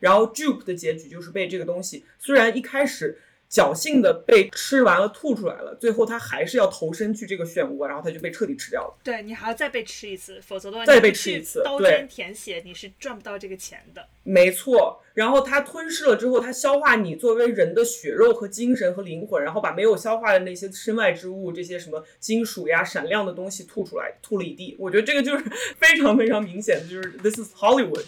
然后 Juke 的结局就是被这个东西，虽然一开始。侥幸的被吃完了，吐出来了。最后他还是要投身去这个漩涡，然后他就被彻底吃掉了。对你还要再被吃一次，否则的话再被吃一次，刀尖舔血，你是赚不到这个钱的。没错。然后他吞噬了之后，他消化你作为人的血肉和精神和灵魂，然后把没有消化的那些身外之物，这些什么金属呀、闪亮的东西吐出来，吐了一地。我觉得这个就是非常非常明显的，就是 This is Hollywood。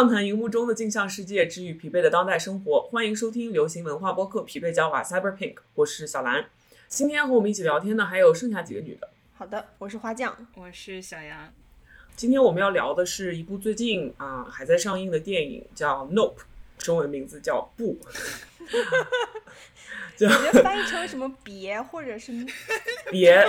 畅谈荧幕中的镜像世界，治愈疲惫的当代生活。欢迎收听流行文化播客《疲惫娇娃 Cyber Pink》，我是小兰。今天和我们一起聊天的还有剩下几个女的。好的，我是花匠，我是小杨。今天我们要聊的是一部最近啊还在上映的电影，叫《Nope》，中文名字叫不。我觉得翻译成什么别或者是 别。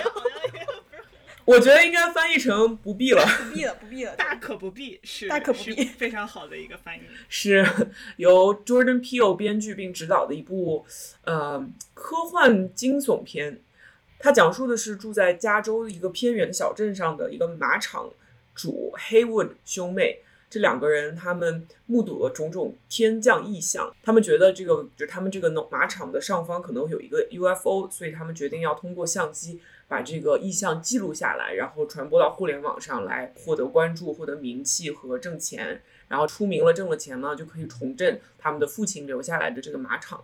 我觉得应该翻译成不必了，不必了，不必了，大可不必，是大可不必，非常好的一个翻译。是 由 Jordan Peele 编剧并执导的一部呃科幻惊悚片，它讲述的是住在加州一个偏远小镇上的一个马场主 Haywood 兄妹，这两个人他们目睹了种种天降异象，他们觉得这个就他们这个马场的上方可能有一个 UFO，所以他们决定要通过相机。把这个意向记录下来，然后传播到互联网上来，获得关注、获得名气和挣钱。然后出名了、挣了钱呢，就可以重振他们的父亲留下来的这个马场。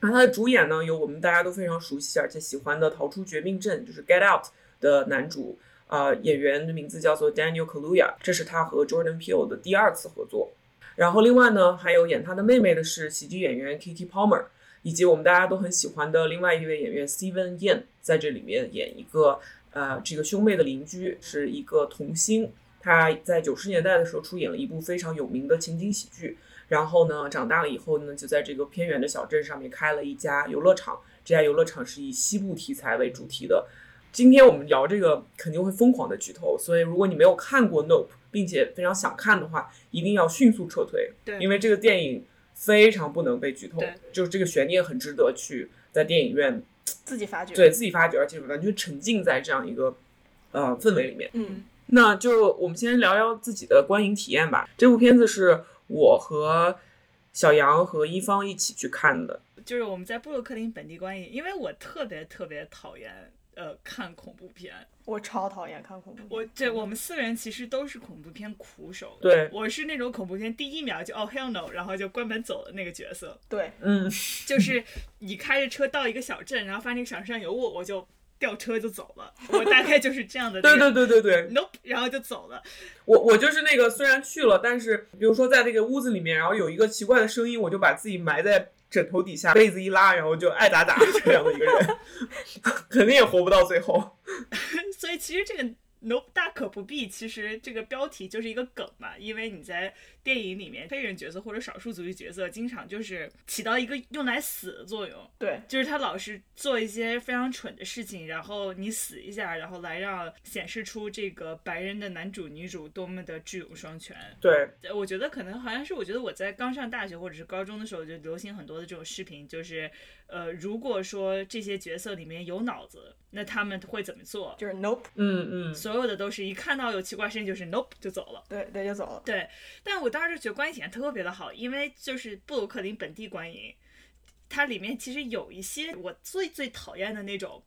那他的主演呢，有我们大家都非常熟悉而且喜欢的《逃出绝命镇》，就是《Get Out》的男主，呃，演员的名字叫做 Daniel Kaluuya，这是他和 Jordan Peele 的第二次合作。然后另外呢，还有演他的妹妹的是喜剧演员 Kiki Palmer。以及我们大家都很喜欢的另外一位演员 Steven Yeun 在这里面演一个呃这个兄妹的邻居，是一个童星。他在九十年代的时候出演了一部非常有名的情景喜剧，然后呢长大了以后呢就在这个偏远的小镇上面开了一家游乐场。这家游乐场是以西部题材为主题的。今天我们聊这个肯定会疯狂的剧透，所以如果你没有看过 Nope，并且非常想看的话，一定要迅速撤退，对，因为这个电影。非常不能被剧透，就是这个悬念很值得去在电影院 自己发掘，对自己发掘，而且完全沉浸在这样一个呃氛围里面。嗯，那就我们先聊聊自己的观影体验吧。这部片子是我和小杨和一方一起去看的，就是我们在布鲁克林本地观影，因为我特别特别讨厌。呃，看恐怖片，我超讨厌看恐怖。我这我们四个人其实都是恐怖片苦手。对，我是那种恐怖片第一秒就哦 hell no，然后就关门走的那个角色。对，嗯，就是你开着车到一个小镇，然后发现那个小镇上有我，我就掉车就走了。我大概就是这样的。对对对对对，nope，然后就走了。我我就是那个虽然去了，但是比如说在那个屋子里面，然后有一个奇怪的声音，我就把自己埋在。枕头底下被子一拉，然后就爱打打这样的一个人，肯定也活不到最后。所以其实这个。No，大可不必。其实这个标题就是一个梗嘛，因为你在电影里面，黑人角色或者少数族裔角色，经常就是起到一个用来死的作用。对，就是他老是做一些非常蠢的事情，然后你死一下，然后来让显示出这个白人的男主女主多么的智勇双全。对，我觉得可能好像是，我觉得我在刚上大学或者是高中的时候就流行很多的这种视频，就是。呃，如果说这些角色里面有脑子，那他们会怎么做？就是 nope，嗯嗯，所有的都是一看到有奇怪事情就是 nope 就走了，对对就走了。对，但我当时觉得观影体验特别的好，因为就是布鲁克林本地观影，它里面其实有一些我最最讨厌的那种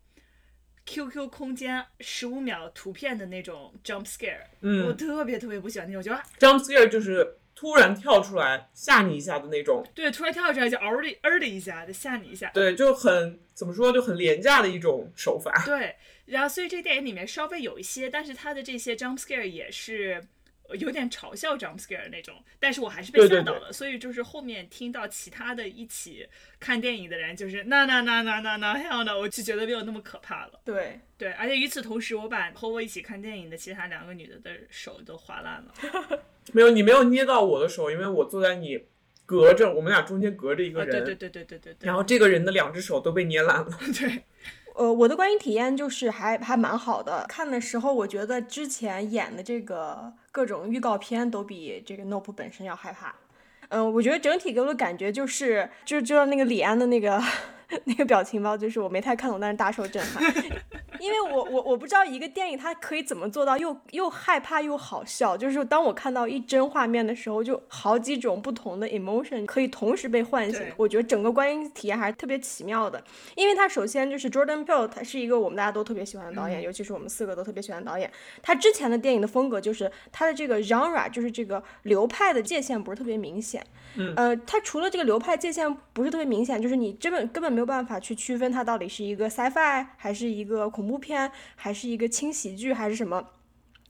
QQ 空间十五秒图片的那种 jump scare，嗯，我特别特别不喜欢那种，觉得 jump scare 就是。突然跳出来吓你一下的那种，对，突然跳出来就嗷的嗷的一下，就吓你一下，对，就很怎么说，就很廉价的一种手法。对，然后所以这个电影里面稍微有一些，但是它的这些 jump scare 也是有点嘲笑 jump scare 那种，但是我还是被吓到了。所以就是后面听到其他的一起看电影的人，就是那那那那那那样的，我就觉得没有那么可怕了。对对，而且与此同时，我把和我一起看电影的其他两个女的的手都划烂了。没有，你没有捏到我的手，因为我坐在你隔着，我们俩中间隔着一个人。对对对对对对。然后这个人的两只手都被捏烂了。对。呃，我的观影体验就是还还蛮好的。看的时候，我觉得之前演的这个各种预告片都比这个 Nope 本身要害怕。嗯，我觉得整体给我的感觉就是，就就像那个李安的那个。那个表情包就是我没太看懂，但是大受震撼，因为我我我不知道一个电影它可以怎么做到又又害怕又好笑，就是当我看到一帧画面的时候，就好几种不同的 emotion 可以同时被唤醒。我觉得整个观影体验还是特别奇妙的，因为它首先就是 Jordan Peele，他是一个我们大家都特别喜欢的导演，尤其是我们四个都特别喜欢导演。他之前的电影的风格就是他的这个 genre 就是这个流派的界限不是特别明显。呃，他除了这个流派界限不是特别明显，就是你根本根本没有办法去区分它到底是一个 sci-fi 还是一个恐怖片，还是一个轻喜剧还是什么。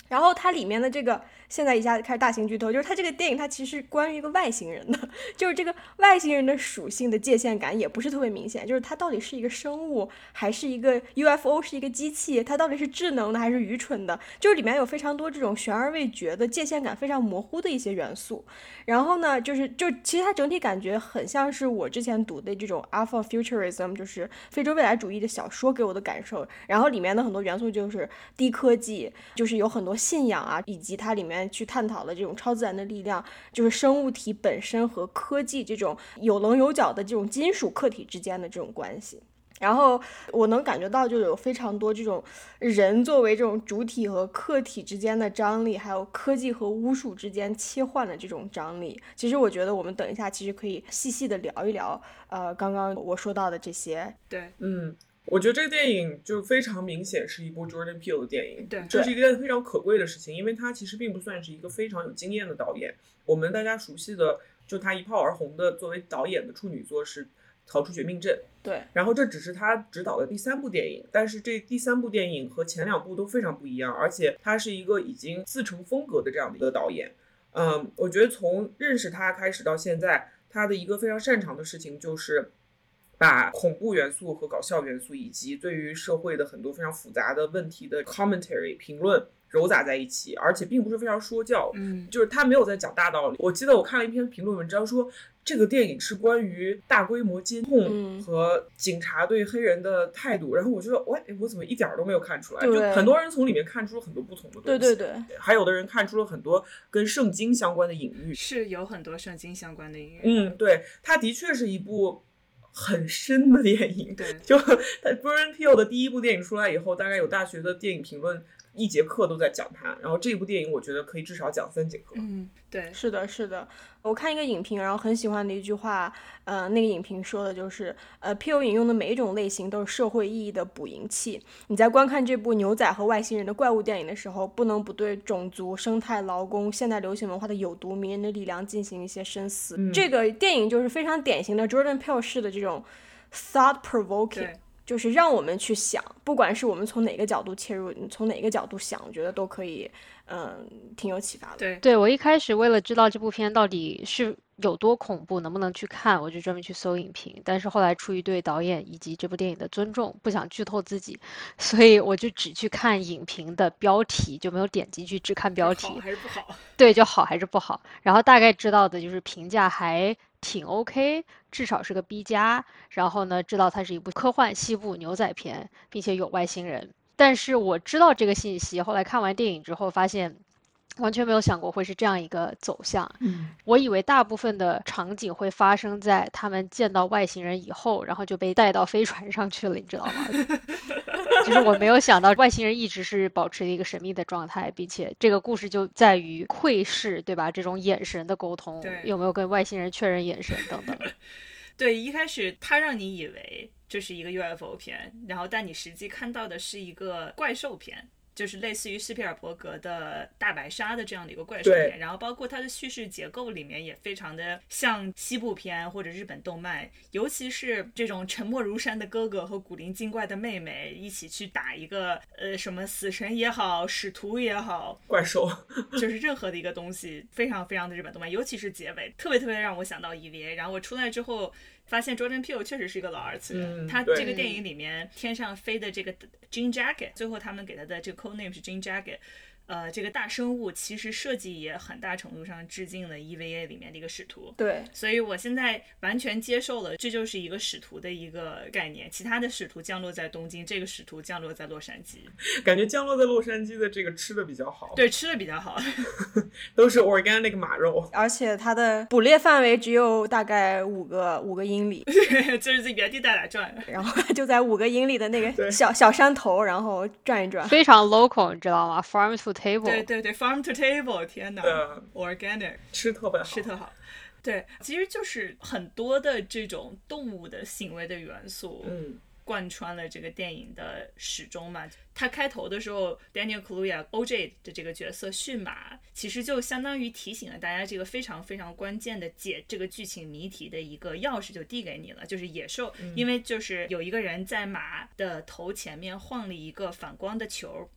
然后它里面的这个。现在一下子开始大型剧透，就是它这个电影它其实关于一个外星人的，就是这个外星人的属性的界限感也不是特别明显，就是它到底是一个生物还是一个 UFO 是一个机器，它到底是智能的还是愚蠢的，就是里面有非常多这种悬而未决的界限感非常模糊的一些元素。然后呢，就是就其实它整体感觉很像是我之前读的这种 Alpha Futurism，就是非洲未来主义的小说给我的感受。然后里面的很多元素就是低科技，就是有很多信仰啊，以及它里面。去探讨了这种超自然的力量，就是生物体本身和科技这种有棱有角的这种金属客体之间的这种关系。然后我能感觉到，就有非常多这种人作为这种主体和客体之间的张力，还有科技和巫术之间切换的这种张力。其实我觉得我们等一下其实可以细细的聊一聊，呃，刚刚我说到的这些。对，嗯。我觉得这个电影就非常明显是一部 Jordan Peele 的电影，对，这是一件非常可贵的事情，因为他其实并不算是一个非常有经验的导演。我们大家熟悉的，就他一炮而红的作为导演的处女作是《逃出绝命镇》，对，然后这只是他执导的第三部电影，但是这第三部电影和前两部都非常不一样，而且他是一个已经自成风格的这样的一个导演。嗯，我觉得从认识他开始到现在，他的一个非常擅长的事情就是。把恐怖元素和搞笑元素，以及对于社会的很多非常复杂的问题的 commentary 评论揉杂在一起，而且并不是非常说教，嗯，就是他没有在讲大道理。我记得我看了一篇评论文章，说这个电影是关于大规模监控和警察对黑人的态度，然后我觉得，喂，我怎么一点都没有看出来？就很多人从里面看出了很多不同的东西，对对对，还有的人看出了很多跟圣经相关的隐喻，是有很多圣经相关的隐喻。嗯，对，它的确是一部。很深的电影，对，就 burn pill 的第一部电影出来以后，大概有大学的电影评论。一节课都在讲它，然后这部电影我觉得可以至少讲三节课。嗯，对，是的，是的。我看一个影评，然后很喜欢的一句话，呃，那个影评说的就是，呃，P.O. 引用的每一种类型都是社会意义的捕蝇器。你在观看这部牛仔和外星人的怪物电影的时候，不能不对种族、生态、劳工、现代流行文化的有毒、迷人的力量进行一些深思。这个电影就是非常典型的 Jordan Peele 式的这种 thought provoking。就是让我们去想，不管是我们从哪个角度切入，从哪个角度想，我觉得都可以，嗯，挺有启发的。对，对我一开始为了知道这部片到底是有多恐怖，能不能去看，我就专门去搜影评。但是后来出于对导演以及这部电影的尊重，不想剧透自己，所以我就只去看影评的标题，就没有点进去只看标题。好还是不好？对，就好还是不好？然后大概知道的就是评价还。挺 OK，至少是个 B 加。然后呢，知道它是一部科幻西部牛仔片，并且有外星人。但是我知道这个信息，后来看完电影之后发现。完全没有想过会是这样一个走向。嗯，我以为大部分的场景会发生在他们见到外星人以后，然后就被带到飞船上去了，你知道吗？就是我没有想到外星人一直是保持一个神秘的状态，并且这个故事就在于窥视，对吧？这种眼神的沟通，有没有跟外星人确认眼神等等。对，一开始他让你以为这是一个 UFO 片，然后但你实际看到的是一个怪兽片。就是类似于斯皮尔伯格的大白鲨的这样的一个怪兽片，然后包括它的叙事结构里面也非常的像西部片或者日本动漫，尤其是这种沉默如山的哥哥和古灵精怪的妹妹一起去打一个呃什么死神也好，使徒也好，怪兽，就是任何的一个东西，非常非常的日本动漫，尤其是结尾，特别特别让我想到 EVA。然后我出来之后。发现 Jordan Peele 确实是一个老二次元。他这个电影里面天上飞的这个 Jean Jacket，最后他们给他的这个 code name 是 Jean Jacket。呃，这个大生物其实设计也很大程度上致敬了 EVA 里面的一个使徒。对，所以我现在完全接受了，这就是一个使徒的一个概念。其他的使徒降落在东京，这个使徒降落在洛杉矶，感觉降落在洛杉矶的这个吃的比较好，对，吃的比较好。都是 organic 马肉，而且它的捕猎范围只有大概五个五个英里，就是在原地带打转。然后就在五个英里的那个小小山头，然后转一转。非常 local，你知道吗？Farm to table。对对对，farm to table，天哪呃，，organic。吃特别好，吃特好。对，其实就是很多的这种动物的行为的元素，嗯，贯穿了这个电影的始终嘛。他开头的时候，Daniel Kaluuya OJ 的这个角色驯马，其实就相当于提醒了大家这个非常非常关键的解这个剧情谜题的一个钥匙就递给你了，就是野兽，因为就是有一个人在马的头前面晃了一个反光的球。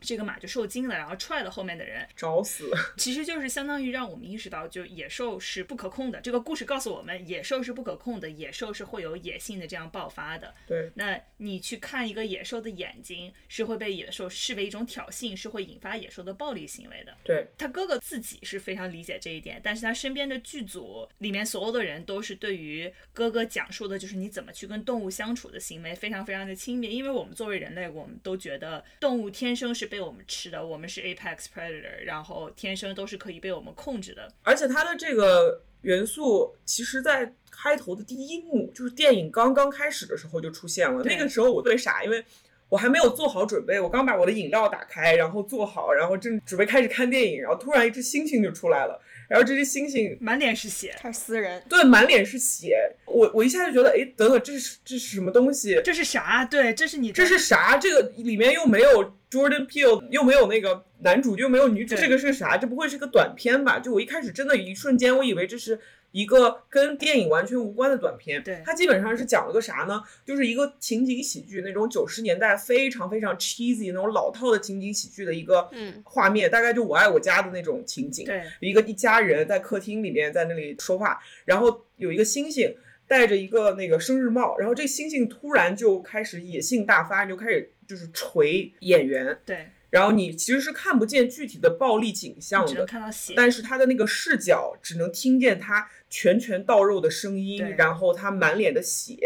这个马就受惊了，然后踹了后面的人，找死，其实就是相当于让我们意识到，就野兽是不可控的。这个故事告诉我们，野兽是不可控的，野兽是会有野性的这样爆发的。对，那你去看一个野兽的眼睛，是会被野兽视为一种挑衅，是会引发野兽的暴力行为的。对，他哥哥自己是非常理解这一点，但是他身边的剧组里面所有的人都是对于哥哥讲述的就是你怎么去跟动物相处的行为非常非常的轻蔑，因为我们作为人类，我们都觉得动物天生是被我们吃的，我们是 apex predator，然后天生都是可以被我们控制的。而且它的这个元素，其实在开头的第一幕，就是电影刚刚开始的时候就出现了。那个时候我特别傻，因为我还没有做好准备，我刚把我的饮料打开，然后做好，然后正准备开始看电影，然后突然一只猩猩就出来了，然后这只猩猩满脸是血，开始撕人，对满脸是血，我我一下就觉得，哎，等等，这是这是什么东西？这是啥？对，这是你这是啥？这个里面又没有 Jordan Peele，又没有那个男主，又没有女主，对这个是啥？这不会是个短片吧？就我一开始真的一瞬间，我以为这是一个跟电影完全无关的短片。对它基本上是讲了个啥呢？就是一个情景喜剧，那种九十年代非常非常 cheesy 那种老套的情景喜剧的一个嗯画面，大概就我爱我家的那种情景。对一个一家人在客厅里面在那里说话，然后有一个星星戴着一个那个生日帽，然后这星星突然就开始野性大发，就开始就是锤演员，对，然后你其实是看不见具体的暴力景象只能，看到血。但是他的那个视角只能听见他拳拳到肉的声音，然后他满脸的血，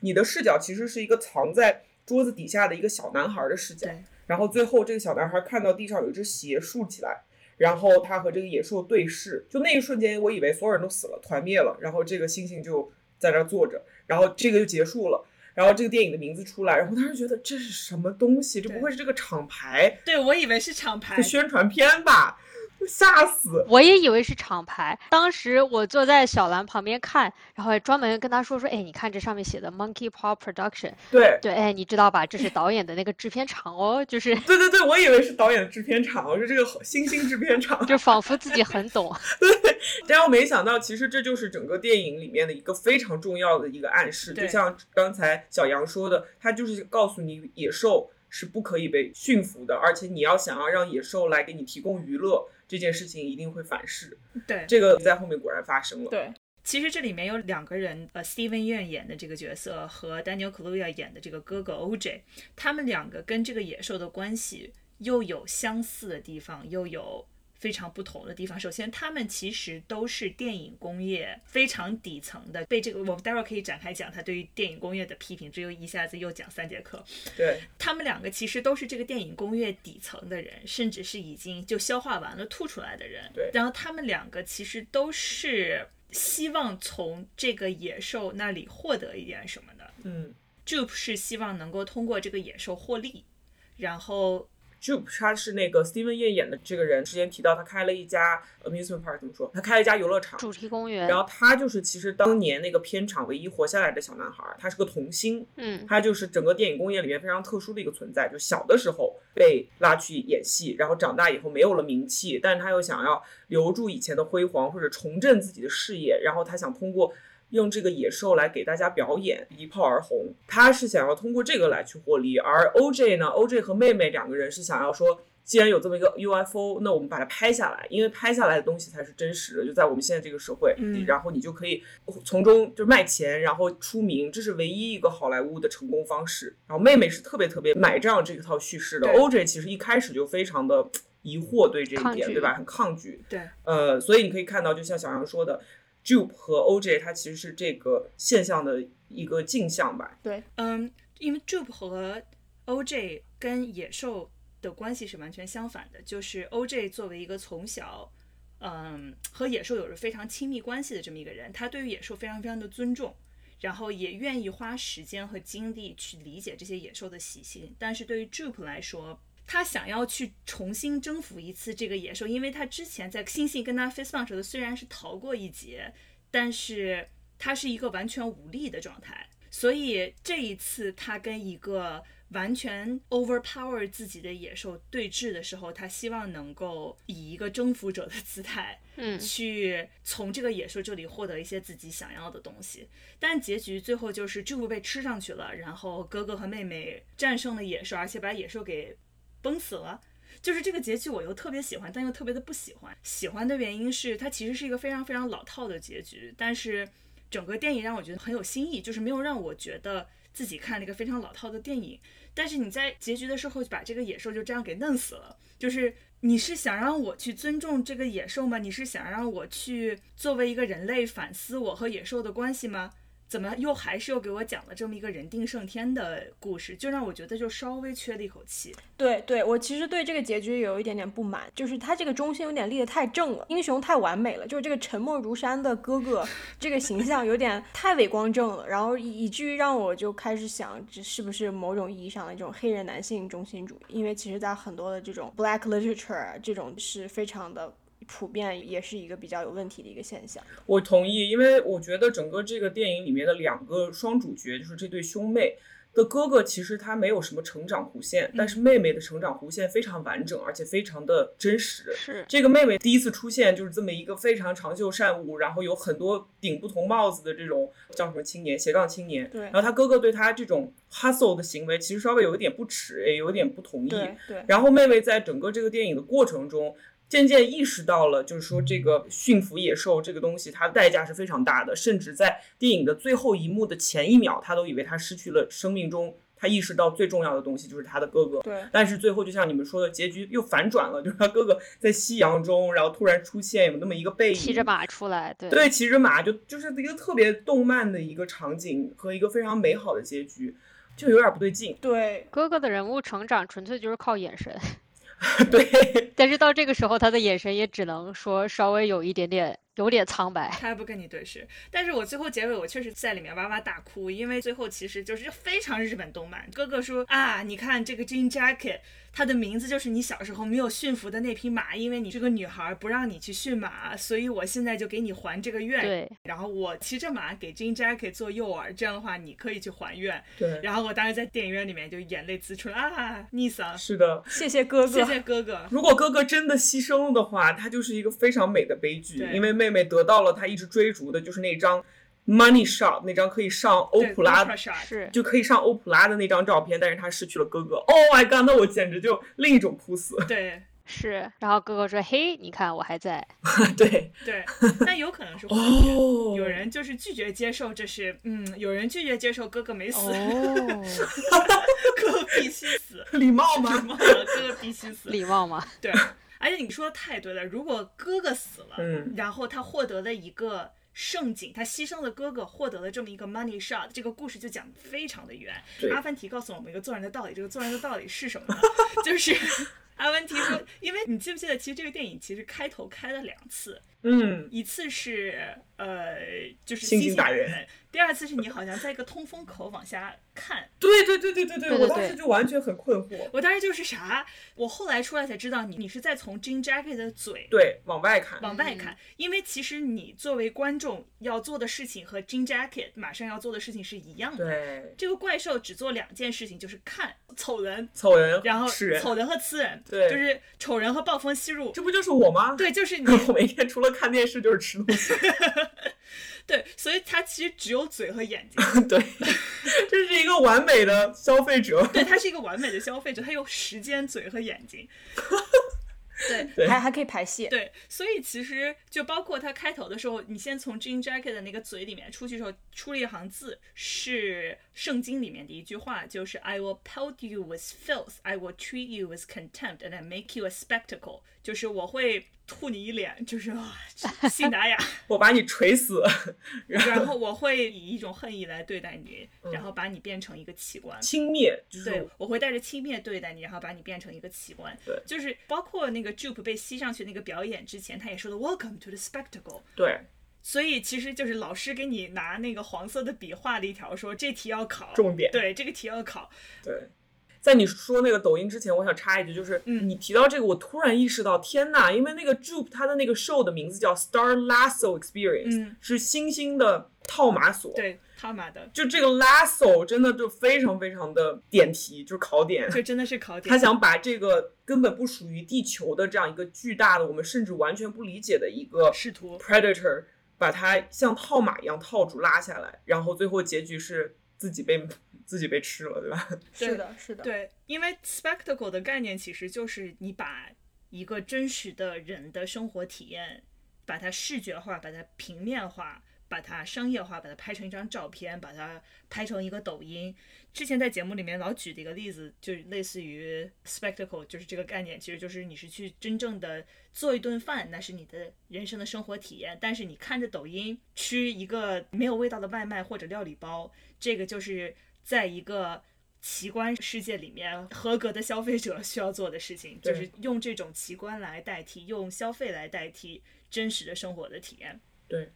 你的视角其实是一个藏在桌子底下的一个小男孩的视角。然后最后这个小男孩看到地上有一只鞋竖起来，然后他和这个野兽对视，就那一瞬间，我以为所有人都死了，团灭了，然后这个猩猩就在那儿坐着，然后这个就结束了。然后这个电影的名字出来，然后当时觉得这是什么东西？这不会是这个厂牌对，我以为是厂牌的，宣传片吧？吓死！我也以为是厂牌。当时我坐在小兰旁边看，然后还专门跟他说说，哎，你看这上面写的 Monkey Paw Production，对对，哎，你知道吧？这是导演的那个制片厂哦，就是 对对对，我以为是导演的制片厂，我说这个星星制片厂，就仿佛自己很懂。对然后没想到，其实这就是整个电影里面的一个非常重要的一个暗示。就像刚才小杨说的，他就是告诉你，野兽是不可以被驯服的，而且你要想要让野兽来给你提供娱乐，这件事情一定会反噬。对。这个在后面果然发生了。对，其实这里面有两个人，呃，Steven Yeun 演的这个角色和 Daniel Kaluuya 演的这个哥哥 OJ，他们两个跟这个野兽的关系又有相似的地方，又有非常不同的地方。首先，他们其实都是电影工业非常底层的，被这个我们待会儿可以展开讲他对于电影工业的批评，这又一下子又讲三节课。对他们两个其实都是这个电影工业底层的人，甚至是已经就消化完了吐出来的人。对然后他们两个其实都是希望从这个野兽那里获得一点什么的。嗯 Jupe 是希望能够通过这个野兽获利，然后，Jupe 他是那个 Steven Yeun 演的这个人，之前提到他开了一家 amusement park，怎么说？他开了一家游乐场。主题公园然，后他就是其实当年那个片场唯一活下来的小男孩，他是个童星，嗯，他就是整个电影工业里面非常特殊的一个存在。就小的时候被拉去演戏，然后长大以后没有了名气，但是他又想要留住以前的辉煌，或者重振自己的事业，然后他想通过用这个野兽来给大家表演，一炮而红。他是想要通过这个来去获利，而 OJ 呢，OJ 和妹妹两个人是想要说。既然有这么一个 UFO，那我们把它拍下来，因为拍下来的东西才是真实的，就在我们现在这个社会，嗯然后你就可以从中就卖钱，然后出名，这是唯一一个好莱坞的成功方式。然后妹妹是特别特别买账这套叙事的，OJ 其实一开始就非常的 疑惑对这一点，对吧？很抗拒。对，呃，所以你可以看到，就像小杨说的，Jupe 和 OJ 它其实是这个现象的一个镜像吧。对嗯，因为 Jupe 和 OJ 跟野兽的关系是完全相反的，就是 OJ 作为一个从小，嗯，和野兽有着非常亲密关系的这么一个人，他对于野兽非常非常的尊重，然后也愿意花时间和精力去理解这些野兽的习性。但是对于 Jupe 来说，他想要去重新征服一次这个野兽，因为他之前在猩猩跟他 bump 时候虽然是逃过一劫，但是他是一个完全无力的状态。所以这一次，他跟一个完全 overpower 自己的野兽对峙的时候，他希望能够以一个征服者的姿态，嗯去从这个野兽这里获得一些自己想要的东西。但结局最后就是 j u 被吃上去了，然后哥哥和妹妹战胜了野兽，而且把野兽给崩死了。就是这个结局，我又特别喜欢，但又特别的不喜欢。喜欢的原因是它其实是一个非常非常老套的结局，但是整个电影让我觉得很有新意，就是没有让我觉得自己看了一个非常老套的电影。但是你在结局的时候就把这个野兽就这样给弄死了，就是你是想让我去尊重这个野兽吗？你是想让我去作为一个人类反思我和野兽的关系吗？怎么又还是又给我讲了这么一个人定胜天的故事，就让我觉得就稍微缺了一口气。对对，我其实对这个结局有一点点不满，就是他这个中心有点立得太正了，英雄太完美了，就是这个沉默如山的哥哥这个形象有点 太伟光正了，然后以以至于让我就开始想，这是不是某种意义上的这种黑人男性中心主义？因为其实在很多的这种 black literature 这种是非常的。普遍也是一个比较有问题的一个现象。我同意，因为我觉得整个这个电影里面的两个双主角，就是这对兄妹的哥哥，其实他没有什么成长弧线，但是妹妹的成长弧线非常完整，而且非常的真实。是这个妹妹第一次出现就是这么一个非常长袖善舞，然后有很多顶不同帽子的这种叫什么青年斜杠青年。对然后他哥哥对他这种 hustle 的行为，其实稍微有一点不耻，也有一点不同意。对对，然后妹妹在整个这个电影的过程中，渐渐意识到了，就是说这个驯服野兽这个东西，它的代价是非常大的，甚至在电影的最后一幕的前一秒，他都以为他失去了生命中他意识到最重要的东西就是他的哥哥。对但是最后就像你们说的，结局又反转了，就是他哥哥在夕阳中，然后突然出现，有那么一个背影，骑着马出来，对对，骑着马就就是一个特别动漫的一个场景和一个非常美好的结局，就有点不对劲。对哥哥的人物成长纯粹就是靠眼神，对，但是到这个时候，他的眼神也只能说稍微有一点点有点苍白。他不跟你对视，但是我最后结尾我确实在里面哇哇大哭，因为最后其实就是非常日本动漫。哥哥说啊，你看这个 Jean Jacket，它的名字就是你小时候没有驯服的那匹马，因为你是个女孩，不让你去驯马，所以我现在就给你还这个愿。对，然后我骑着马给 Jean Jacket 做诱饵，这样的话你可以去还愿。对，然后我当时在电影院里面就眼泪滋出来啊，妮桑，是的。谢谢哥哥，谢谢哥哥。如果哥哥真的牺牲了的话，他就是一个非常美的悲剧，对因为妹妹得到了她一直追逐的，就是那张 money shot，那张可以上欧普拉是就可以上欧普拉的那张照片，但是他失去了哥哥。Oh my god！那我简直就另一种哭死。对是。然后哥哥说：“嘿，你看我还在。对，对，但有可能是。哦，有人就是拒绝接受，这是嗯，有人拒绝接受哥哥没” 死，哦，哥哥必须死，礼貌吗？礼貌哥哥必须死，礼貌吗？对。而且你说的太对了，如果哥哥死了，嗯然后他获得了一个盛景，他牺牲了哥哥，获得了这么一个 money shot，这个故事就讲的非常的圆。阿凡提告诉我们一个做人的道理，这个做人的道理是什么呢？就是 阿凡提说，因为你记不记得，其实这个电影其实开头开了两次，嗯，一次是呃，就是星星星打人人，第二次是你好像在一个通风口往下看。对对对对对对，我当时就完全很困惑。我当时就是啥，我后来出来才知道你，你是在从 Jean Jacket 的嘴对，往外看，往外看，因为其实你作为观众要做的事情和 Jean Jacket 马上要做的事情是一样的。对，这个怪兽只做两件事情，就是看丑人，丑人，然后是人，丑人和吃人，对就是丑人和暴风吸入。这不就是我吗？对，就是 你我每天除了看电视就是吃东西。对，所以他其实只有嘴和眼睛，对，这是一个完美的消费者。对他是一个完美的消费者，他有时间、嘴和眼睛。对还还可以排泄。对，所以其实就包括他开头的时候，你先从 Jean Jacket 的那个嘴里面出去的时候，出了一行字，是圣经里面的一句话，就是 I will pelt you with filth, I will treat you with contempt, and I make you a spectacle，就是我会吐你一脸，就是啊，信达雅，我把你锤死，然后我会以一种恨意来对待你，然后把你变成一个器官。轻蔑，就是对，我会带着轻蔑对待你，然后把你变成一个器官。对就是包括那个 Jupe 被吸上去那个表演之前，他也说的 Welcome to the spectacle。对所以其实就是老师给你拿那个黄色的笔画了一条，说这题要考重点对，这个题要考。对。在你说那个抖音之前，我想插一句，就是嗯你提到这个，我突然意识到，天呐，因为那个 Jupe 它的那个 show 的名字叫 Star Lasso Experience，、嗯是星星的套马索。对，套马的，就这个 lasso 真的就非常非常的点题，就是考点。就真的是考点。他想把这个根本不属于地球的这样一个巨大的，我们甚至完全不理解的一个试图 predator，把它像套马一样套住拉下来，然后最后结局是自己被自己被吃了，对吧？是的，是的。对，因为 spectacle 的概念其实就是你把一个真实的人的生活体验，把它视觉化，把它平面化，把它商业化，把它拍成一张照片，把它拍成一个抖音。之前在节目里面老举的一个例子，就类似于 spectacle，就是这个概念，其实就是你是去真正的做一顿饭，那是你的人生的生活体验。但是你看着抖音吃一个没有味道的外卖或者料理包，这个就是在一个奇观世界里面，合格的消费者需要做的事情，就是用这种奇观来代替，用消费来代替真实的生活的体验。对，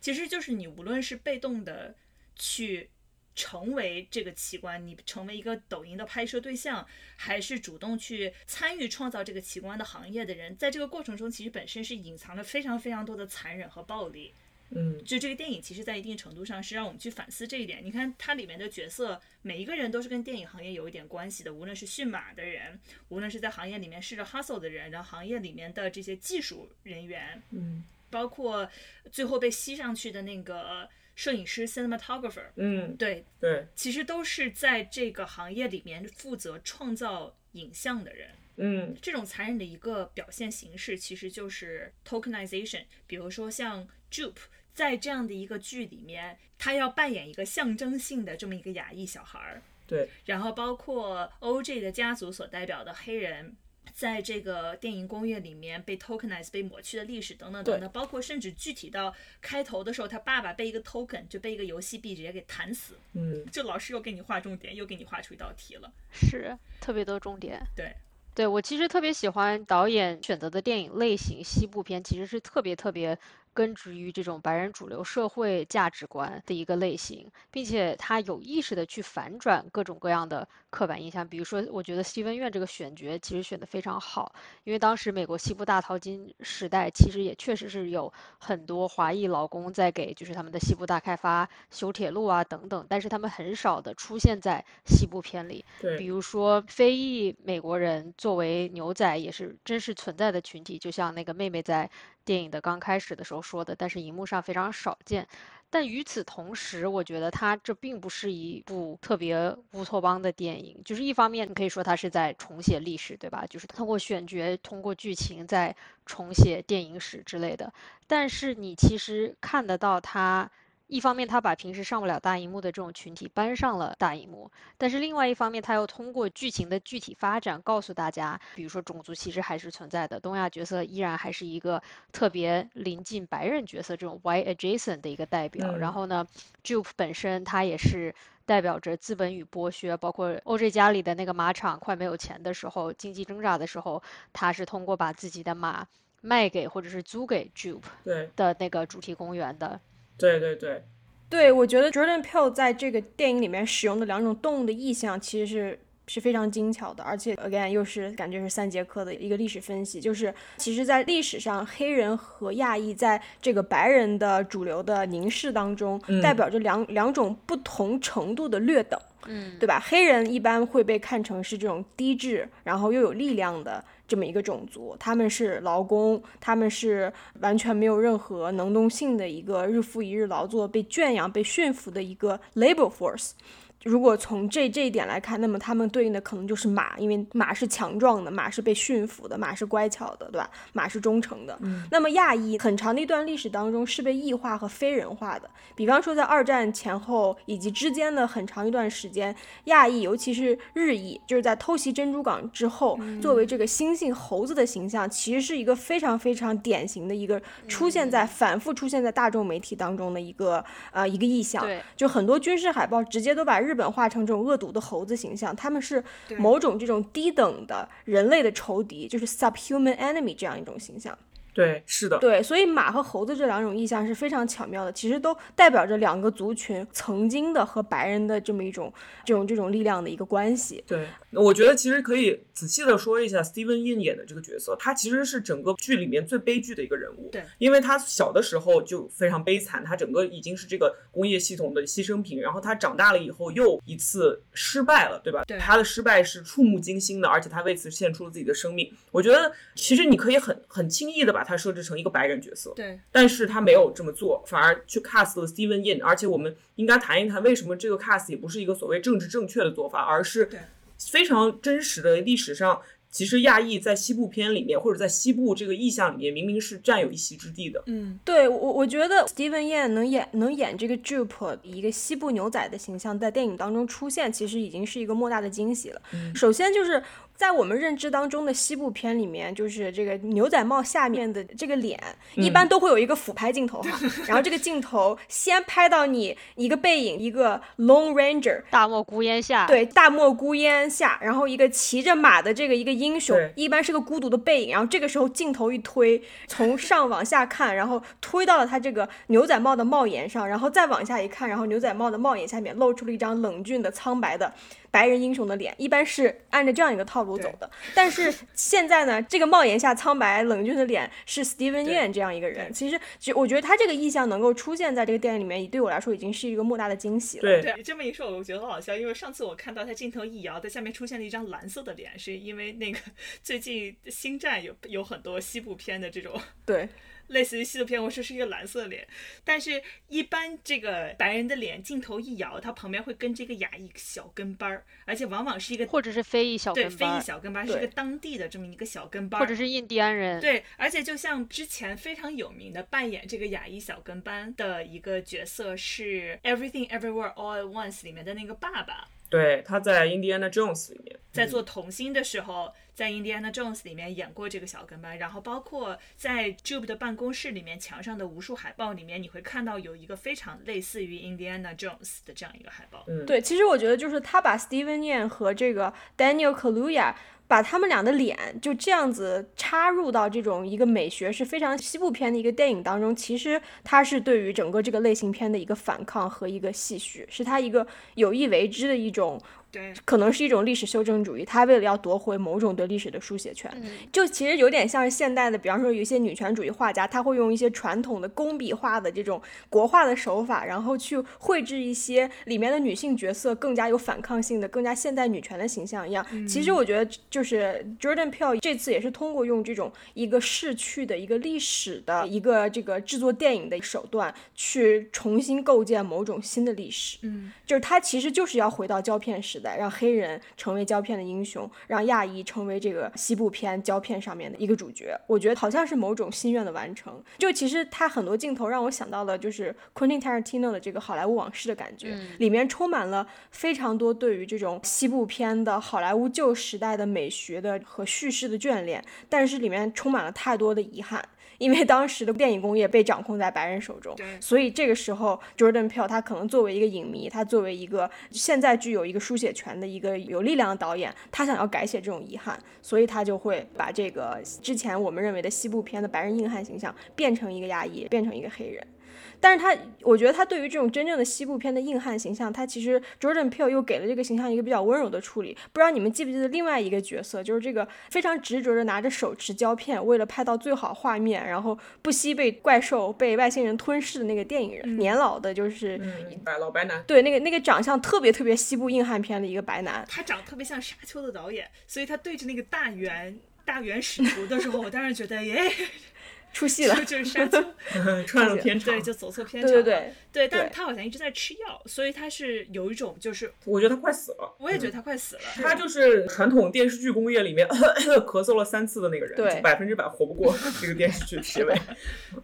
其实就是你无论是被动的去成为这个奇观，你成为一个抖音的拍摄对象，还是主动去参与创造这个奇观的行业的人，在这个过程中，其实本身是隐藏着非常非常多的残忍和暴力。嗯，就这个电影，其实在一定程度上是让我们去反思这一点。你看它里面的角色，每一个人都是跟电影行业有一点关系的，无论是驯马的人，无论是在行业里面试着 hustle 的人，然后行业里面的这些技术人员，嗯，包括最后被吸上去的那个摄影师 cinematographer，嗯，对，对，其实都是在这个行业里面负责创造影像的人。嗯，这种残忍的一个表现形式，其实就是 tokenization。比如说像 Jupe 在这样的一个剧里面，他要扮演一个象征性的这么一个亚裔小孩儿，对，然后包括 OJ 的家族所代表的黑人。在这个电影工业里面被 tokenize 被抹去的历史等等等等，包括甚至具体到开头的时候，他爸爸被一个 token 就被一个游戏币直接给弹死，嗯，就老师又给你画重点，又给你画出一道题了。是特别多重点。对，对我其实特别喜欢导演选择的电影类型，西部片其实是特别特别根植于这种白人主流社会价值观的一个类型，并且他有意识的去反转各种各样的刻板印象。比如说，我觉得西文院这个选角其实选的非常好，因为当时美国西部大淘金时代，其实也确实是有很多华裔劳工在给就是他们的西部大开发修铁路啊等等，但是他们很少的出现在西部片里。比，如说非裔美国人作为牛仔也是真实存在的群体，就像那个妹妹在电影的刚开始的时候说的，但是荧幕上非常少见。但与此同时，我觉得它这并不是一部特别乌托邦的电影。就是一方面，你可以说它是在重写历史，对吧？就是通过选角、通过剧情在重写电影史之类的。但是你其实看得到它。一方面，他把平时上不了大荧幕的这种群体搬上了大荧幕，但是另外一方面，他又通过剧情的具体发展告诉大家，比如说种族歧视还是存在的，东亚角色依然还是一个特别临近白人角色这种 white adjacent 的一个代表。嗯然后呢，Jupe 本身他也是代表着资本与剥削，包括 OJ 家里的那个马场快没有钱的时候，经济挣扎的时候，他是通过把自己的马卖给或者是租给 Jupe 对，的那个主题公园的。对，对，对，对，我觉得 Jordan pell 在这个电影里面使用的两种动物的意象，其实是是非常精巧的，而且 again 又是感觉是三节课的一个历史分析，就是其实，在历史上，黑人和亚裔在这个白人的主流的凝视当中，代表着两两种不同程度的劣等。嗯，对吧？黑人一般会被看成是这种低智，然后又有力量的这么一个种族，他们是劳工，他们是完全没有任何能动性的一个日复一日劳作、被圈养、被驯服的一个 labor force。如果从这这一点来看，那么他们对应的可能就是马，因为马是强壮的，马是被驯服的，马是乖巧的，对吧？马是忠诚的。嗯那么亚裔很长的一段历史当中是被异化和非人化的，比方说在二战前后以及之间的很长一段时间，亚裔尤其是日裔，就是在偷袭珍珠港之后，作为这个猩猩猴子的形象，其实是一个非常非常典型的一个出现在反复出现在大众媒体当中的一个呃一个意象。对，就很多军事海报直接都把日本画成这种恶毒的猴子形象，他们是某种这种低等的人类的仇敌，就是 subhuman enemy 这样一种形象。对，是的，对，所以马和猴子这两种意象是非常巧妙的，其实都代表着两个族群曾经的和白人的这么一种这种这种力量的一个关系。对，我觉得其实可以仔细的说一下 Steven Yeun 演的这个角色，他其实是整个剧里面最悲剧的一个人物。对，因为他小的时候就非常悲惨，他整个已经是这个工业系统的牺牲品，然后他长大了以后又一次失败了，对吧？对他的失败是触目惊心的，而且他为此献出了自己的生命。我觉得其实你可以很很轻易的把他设置成一个白人角色，对，但是他没有这么做，反而去 cast 了 Steven Yeun，而且我们应该谈一谈为什么这个 cast 也不是一个所谓政治正确的做法，而是非常真实的历史上。其实亚裔在西部片里面，或者在西部这个意象里面，明明是占有一席之地的。嗯，对我，我觉得 Steven Yeun 能演能演这个 Jupe 一个西部牛仔的形象，在电影当中出现，其实已经是一个莫大的惊喜了。首先就是在我们认知当中的西部片里面，就是这个牛仔帽下面的这个脸，一般都会有一个俯拍镜头哈，然后这个镜头先拍到你一个背影，一个 Lone Ranger，大漠孤烟下，对，大漠孤烟下，然后一个骑着马的这个一个英雄，一般是个孤独的背影，然后这个时候镜头一推，从上往下看，然后推到了他这个牛仔帽的帽檐上，然后再往下一看，然后牛仔帽的帽檐下面露出了一张冷峻的苍白的白人英雄的脸，一般是按照这样一个套路走的。但是现在呢，这个帽檐下苍白冷峻的脸是 Steven Yeun 这样一个人，其实其实我觉得他这个意象能够出现在这个电影里面，对我来说已经是一个莫大的惊喜了。对，对，你这么一说，我觉得很好笑，因为上次我看到他镜头一摇，在下面出现了一张蓝色的脸，是因为那个 最近星战有有很多西部片的这种对类似于纪录片，我说是一个蓝色脸，但是一般这个白人的脸镜头一摇，他旁边会跟这个亚裔小跟班儿，而且往往是一个或者是非裔小跟对非裔跟班儿，小跟班，是一个当地的这么一个小跟班儿，或者是印第安人，对，而且就像之前非常有名的扮演这个亚裔小跟班的一个角色是《Everything Everywhere All at Once》里面的那个爸爸，对，他在《Indiana Jones》里面，在做童星的时候，在《Indiana Jones》里面演过这个小跟班，然后包括在 Jupe 的办公室里面墙上的无数海报里面，你会看到有一个非常类似于 Indiana Jones 的这样一个海报。嗯，对，其实我觉得就是他把 Steven Yeun 和这个 Daniel Kaluuya 把他们俩的脸就这样子插入到这种一个美学是非常西部片的一个电影当中，其实他是对于整个这个类型片的一个反抗和一个戏谑，是他一个有意为之的一种对，可能是一种历史修正主义，他为了要夺回某种对历史的书写权，就其实有点像是现代的，比方说有一些女权主义画家，他会用一些传统的工笔画的这种国画的手法，然后去绘制一些里面的女性角色更加有反抗性的、更加现代女权的形象一样。其实我觉得就是 Jordan Peele 这次也是通过用这种一个逝去的一个历史的一个这个制作电影的手段，去重新构建某种新的历史。嗯，就是他其实就是要回到胶片时代，让黑人成为胶片的英雄，让亚裔成为这个西部片胶片上面的一个主角。我觉得好像是某种心愿的完成。就其实他很多镜头让我想到了就是 Quentin Tarantino 的这个好莱坞往事的感觉，里面充满了非常多对于这种西部片的好莱坞旧时代的美学的和叙事的眷恋，但是里面充满了太多的遗憾。因为当时的电影工业被掌控在白人手中，所以这个时候 Jordan Peele 他可能作为一个影迷，他作为一个现在具有一个书写权的一个有力量的导演，他想要改写这种遗憾，所以他就会把这个之前我们认为的西部片的白人硬汉形象变成一个亚裔，变成一个黑人。但是他，我觉得他对于这种真正的西部片的硬汉形象，他其实 Jordan Peele 又给了这个形象一个比较温柔的处理。不知道你们记不记得另外一个角色，就是这个非常执着的拿着手持胶片，为了拍到最好画面，然后不惜被怪兽、被外星人吞噬的那个电影人，年老的，就是、嗯，白老白男，对那个那个长相特别特别西部硬汉片的一个白男。他长得特别像《沙丘》的导演，所以他对着那个大圆大圆使徒的时候，我当时觉得耶，出戏了。就 就是沙丘，串了偏场对，。就走错片场了。对对对，对，但是他好像一直在吃药，所以他是有一种就是，我觉得他快死了。我也觉得他快死了。他就是传统电视剧工业里面 咳嗽了三次的那个人，对百分之百活不过 这个电视剧的结尾。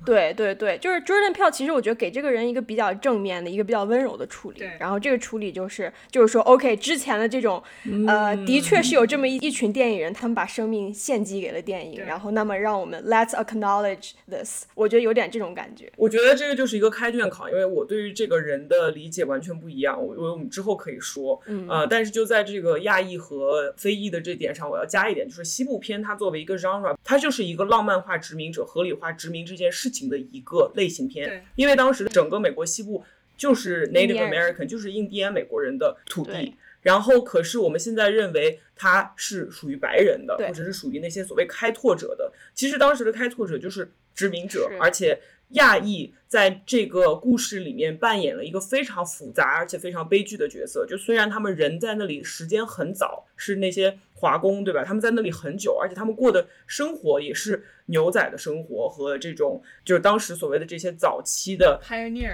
对对对，就是 Jordan 票，其实我觉得给这个人一个比较正面的、一个比较温柔的处理对。然后这个处理就是，就是说，OK，之前的这种，呃，的确是有这么一一群电影人，他们把生命献祭给了电影，然后那么让我们 Let's acknowledge this，我觉得有点这种感觉。我觉得这个就是一个开卷考，因为我对于这个人的理解完全不一样，我我我们之后可以说，嗯呃，但是就在这个亚裔和非裔的这点上，我要加一点，就是西部片它作为一个 genre，它就是一个浪漫化殖民者、合理化殖民这件事情的一个类型片，因为当时整个美国西部就是 Native American，就是印第安美国人的土地对。然后，可是我们现在认为他是属于白人的，或者是属于那些所谓开拓者的。其实当时的开拓者就是殖民者，而且亚裔在这个故事里面扮演了一个非常复杂而且非常悲剧的角色。就虽然他们人在那里时间很早，是那些华工，对吧？他们在那里很久，而且他们过的生活也是牛仔的生活和这种就是当时所谓的这些早期的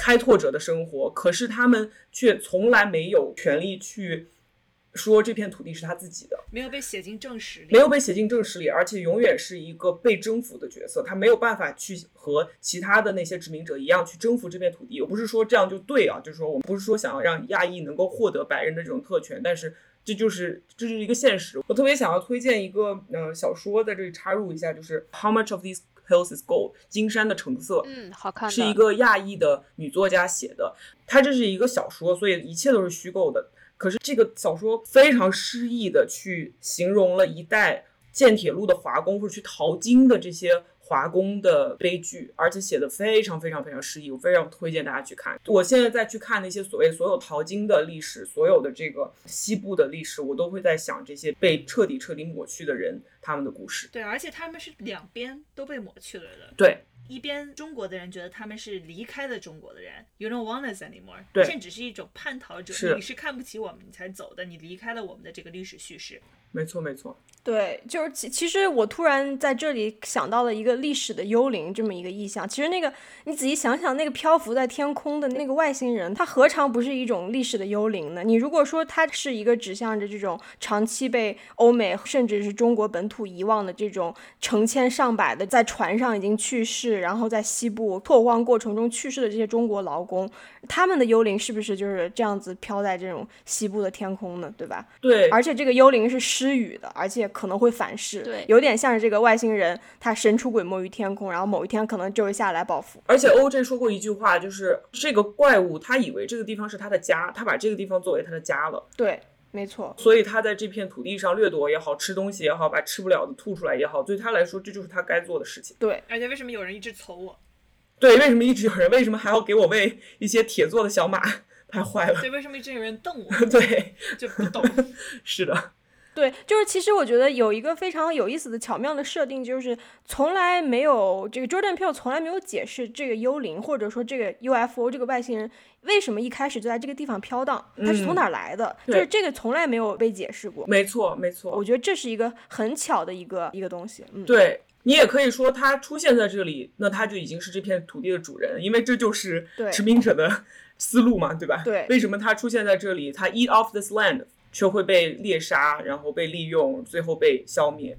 开拓者的生活，可是他们却从来没有权利去说这片土地是他自己的，没有被写进正史里，没有被写进正史里，而且永远是一个被征服的角色，他没有办法去和其他的那些殖民者一样去征服这片土地。我不是说这样就对啊，就是说我们不是说想要让亚裔能够获得白人的这种特权，但是。这就是这就是一个现实。我特别想要推荐一个呃小说，在这里插入一下，就是《How Much of These Hills Is Gold》金山的橙色。嗯，好看，是一个亚裔的女作家写的，她这是一个小说，所以一切都是虚构的。可是这个小说非常诗意的去形容了一代建铁路的华工或者去淘金的这些华工的悲剧，而且写的非常非常非常诗意，我非常推荐大家去看。我现在再去看那些所谓所有淘金的历史，所有的这个西部的历史，我都会在想这些被彻底彻底抹去的人他们的故事。对，而且他们是两边都被抹去了的。对，一边中国的人觉得他们是离开了中国的人，You don't want us anymore，对这只是一种叛逃者，是你是看不起我们你才走的，你离开了我们的这个历史叙事。没错没错。对，就是其其实我突然在这里想到了一个历史的幽灵这么一个意象。其实那个你仔细想想，那个漂浮在天空的那个外星人，他何尝不是一种历史的幽灵呢？你如果说他是一个指向着这种长期被欧美甚至是中国本土遗忘的这种成千上百的在船上已经去世，然后在西部拓荒过程中去世的这些中国劳工，他们的幽灵是不是就是这样子飘在这种西部的天空呢？对吧？对，而且这个幽灵是失语的，而且可能会反噬，对有点像是这个外星人，他神出鬼没于天空，然后某一天可能就会下来报复。而且 OJ 说过一句话，就是这个怪物他以为这个地方是他的家，他把这个地方作为他的家了，对，没错，所以他在这片土地上掠夺也好，吃东西也好，把吃不了的吐出来也好，对他来说这就是他该做的事情。对，而且为什么有人一直瞅我？对，为什么一直有人为什么还要给我喂一些铁做的小马？太坏了。对，为什么一直有人瞪我？对，就不懂。是的，对，就是其实我觉得有一个非常有意思的巧妙的设定，就是从来没有这个 Jordan Peele 从来没有解释这个幽灵或者说这个 UFO 这个外星人为什么一开始就在这个地方飘荡，它是从哪儿来的，就是这个从来没有被解释过。没错，没错我。觉得这是一个很巧的一个一个东西，嗯，对你也可以说他出现在这里，那他就已经是这片土地的主人，因为这就是对殖民者的思路嘛，对吧？对为什么他出现在这里，他 eat off this land，却会被猎杀，然后被利用，最后被消灭？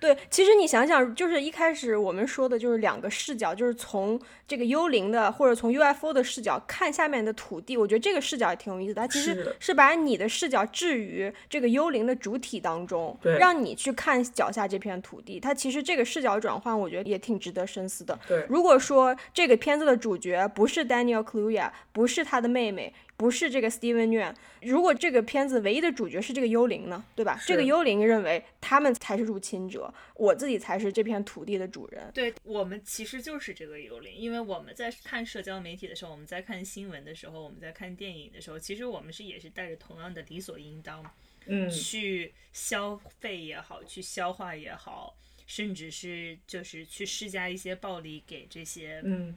对，其实你想想，就是一开始我们说的就是两个视角，就是从这个幽灵的或者从 UFO 的视角看下面的土地，我觉得这个视角也挺有意思的。它其实是把你的视角置于这个幽灵的主体当中，让你去看脚下这片土地。它其实这个视角转换，我觉得也挺值得深思的。对，如果说这个片子的主角不是 Daniel Kaluuya，不是他的妹妹，不是这个 Steven Yeun，如果这个片子唯一的主角是这个幽灵呢，对吧？这个幽灵认为他们才是入侵者，我自己才是这片土地的主人。对我们其实就是这个幽灵，因为我们在看社交媒体的时候，我们在看新闻的时候，我们在看电影的时候，其实我们是也是带着同样的理所应当嗯，去消费也好，去消化也好，甚至是就是去施加一些暴力给这些嗯，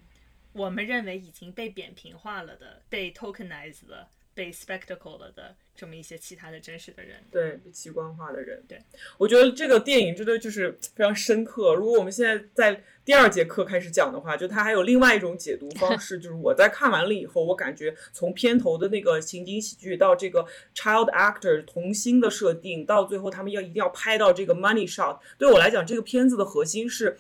我们认为已经被扁平化了的、被 tokenized 的、被 spectacle 了的这么一些其他的真实的人。对，被器官化的人。对，我觉得这个电影真的就是非常深刻。如果我们现在在第二节课开始讲的话，就它还有另外一种解读方式，就是我在看完了以后，我感觉从片头的那个情景喜剧到这个 child actor 童星的设定，到最后他们要一定要拍到这个 money shot，对我来讲，这个片子的核心是。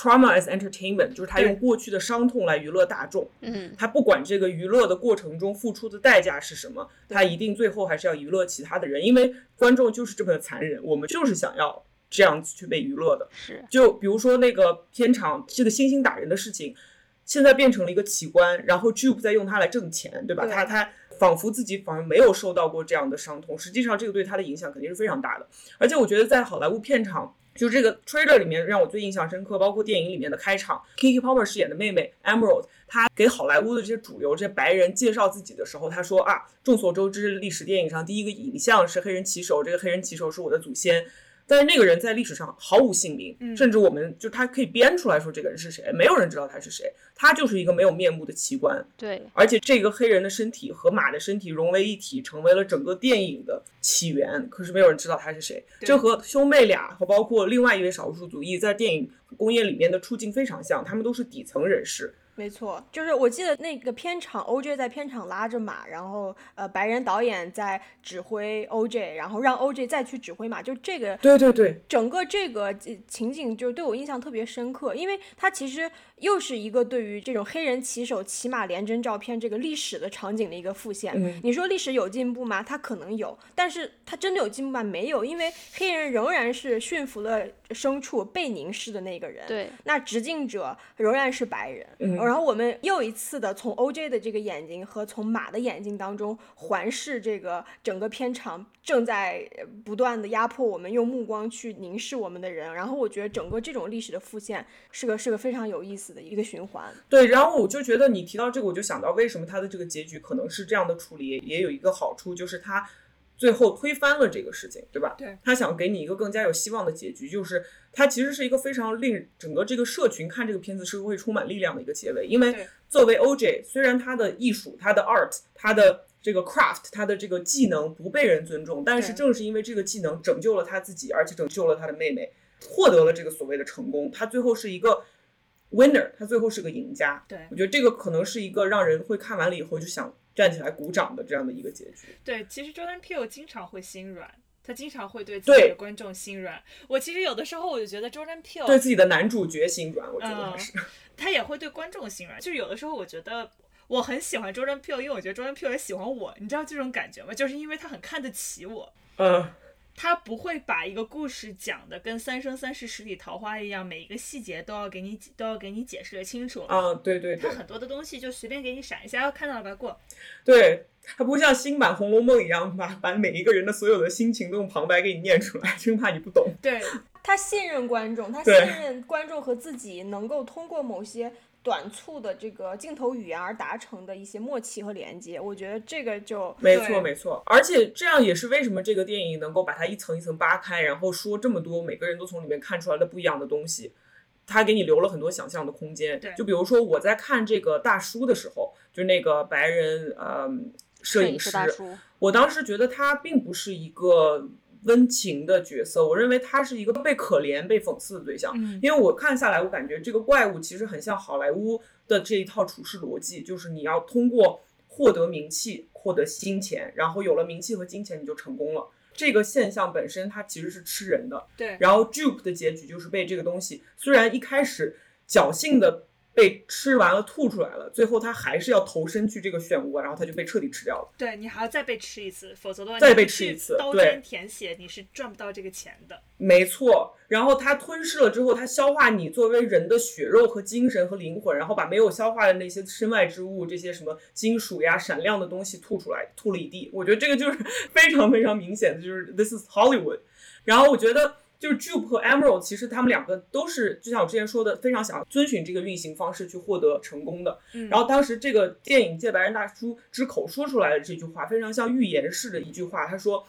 Trauma as entertainment，就是他用过去的伤痛来娱乐大众。嗯，他不管这个娱乐的过程中付出的代价是什么，他一定最后还是要娱乐其他的人，因为观众就是这么的残忍，我们就是想要这样子去被娱乐的。是，就比如说那个片场这个星星打人的事情，现在变成了一个奇观，然后 Jupe 在用它来挣钱，对吧？对他他仿佛自己仿佛没有受到过这样的伤痛，实际上这个对他的影响肯定是非常大的。而且我觉得在好莱坞片场。就这个 trailer 里面让我最印象深刻，包括电影里面的开场，Kiki Palmer 饰演的妹妹 Emerald，她给好莱坞的这些主流这些白人介绍自己的时候，她说啊，众所周知，历史电影上第一个影像是黑人骑手，这个黑人骑手是我的祖先。但是那个人在历史上毫无姓名，嗯甚至我们就他可以编出来说这个人是谁，没有人知道他是谁，他就是一个没有面目的奇观。对，而且这个黑人的身体和马的身体融为一体，成为了整个电影的起源。可是没有人知道他是谁，这和兄妹俩和包括另外一位少数族裔在电影工业里面的处境非常像，他们都是底层人士。没错，就是我记得那个片场，OJ 在片场拉着马，然后呃，白人导演在指挥 OJ，然后让 OJ 再去指挥马，就这个对对对，整个这个呃情景就是对我印象特别深刻，因为他其实又是一个对于这种黑人骑手骑马连征照片这个历史的场景的一个复现。嗯你说历史有进步吗？它可能有，但是它真的有进步吗？没有，因为黑人仍然是驯服了牲畜被凝视的那个人。对，那执镜者仍然是白人，嗯然后我们又一次的从 OJ 的这个眼睛和从马的眼睛当中环视这个整个片场正在呃不断的压迫我们，用目光去凝视我们的人，然后我觉得整个这种历史的复现是个是个非常有意思的一个循环。对，然后我就觉得你提到这个，我就想到为什么他的这个结局可能是这样的处理，也也有一个好处，就是他最后推翻了这个事情，对吧？对，他想给你一个更加有希望的结局，就是他其实是一个非常令整个这个社群看这个片子是会充满力量的一个结尾，因为作为 OJ，虽然他的艺术、他的 art、他的这个 craft、他的这个技能不被人尊重，但是正是因为这个技能拯救了他自己，而且拯救了他的妹妹，获得了这个所谓的成功，他最后是一个 winner，他最后是个赢家。对我觉得这个可能是一个让人会看完了以后就想站起来鼓掌的这样的一个结局。对，其实 Jordan Peele 经常会心软，他经常会对自己的观众心软。我其实有的时候我就觉得 Jordan Peele 自己的男主角心软，我觉得他嗯是。他也会对观众心软，就是有的时候我觉得。我很喜欢 Jordan Peele，因为我觉得 Jordan Peele 也喜欢我，你知道这种感觉吗？就是因为他很看得起我，嗯，他不会把一个故事讲的跟《三生三世十里桃花》一样，每一个细节都要给你都要给你解释的清楚。啊，对对对他很多的东西就随便给你闪一下，要看到了白过。对，他不会像新版《红楼梦》一样把把每一个人的所有的心情都用旁白给你念出来，生怕你不懂。对，他信任观众，他信任观众和自己能够通过某些短促的这个镜头语言而达成的一些默契和连接。我觉得这个就没错没错，而且这样也是为什么这个电影能够把它一层一层扒开，然后说这么多每个人都从里面看出来的不一样的东西。它给你留了很多想象的空间对。就比如说我在看这个大叔的时候，就那个白人呃摄影师，我当时觉得他并不是一个温情的角色，我认为他是一个被可怜、被讽刺的对象。嗯因为我看下来，我感觉这个怪物其实很像好莱坞的这一套处事逻辑，就是你要通过获得名气、获得金钱，然后有了名气和金钱，你就成功了。这个现象本身它其实是吃人的，对，然后 Jupe 的结局就是被这个东西，虽然一开始侥幸的被吃完了吐出来了，最后他还是要投身去这个漩涡，然后他就被彻底吃掉了。对你还要再被吃一次，否则的话再被吃一次刀尖舔血，你是赚不到这个钱的。没错，然后它吞噬了之后，它消化你作为人的血肉和精神和灵魂，然后把没有消化的那些身外之物，这些什么金属呀、闪亮的东西吐出来，吐了一地。我觉得这个就是 非常非常明显的，就是 This is Hollywood。然后我觉得就是 Jupe 和 Emerald，其实他们两个都是，就像我之前说的，非常想要遵循这个运行方式去获得成功的。嗯然后当时这个电影借白人大叔之口说出来的这句话，非常像预言式的一句话。他说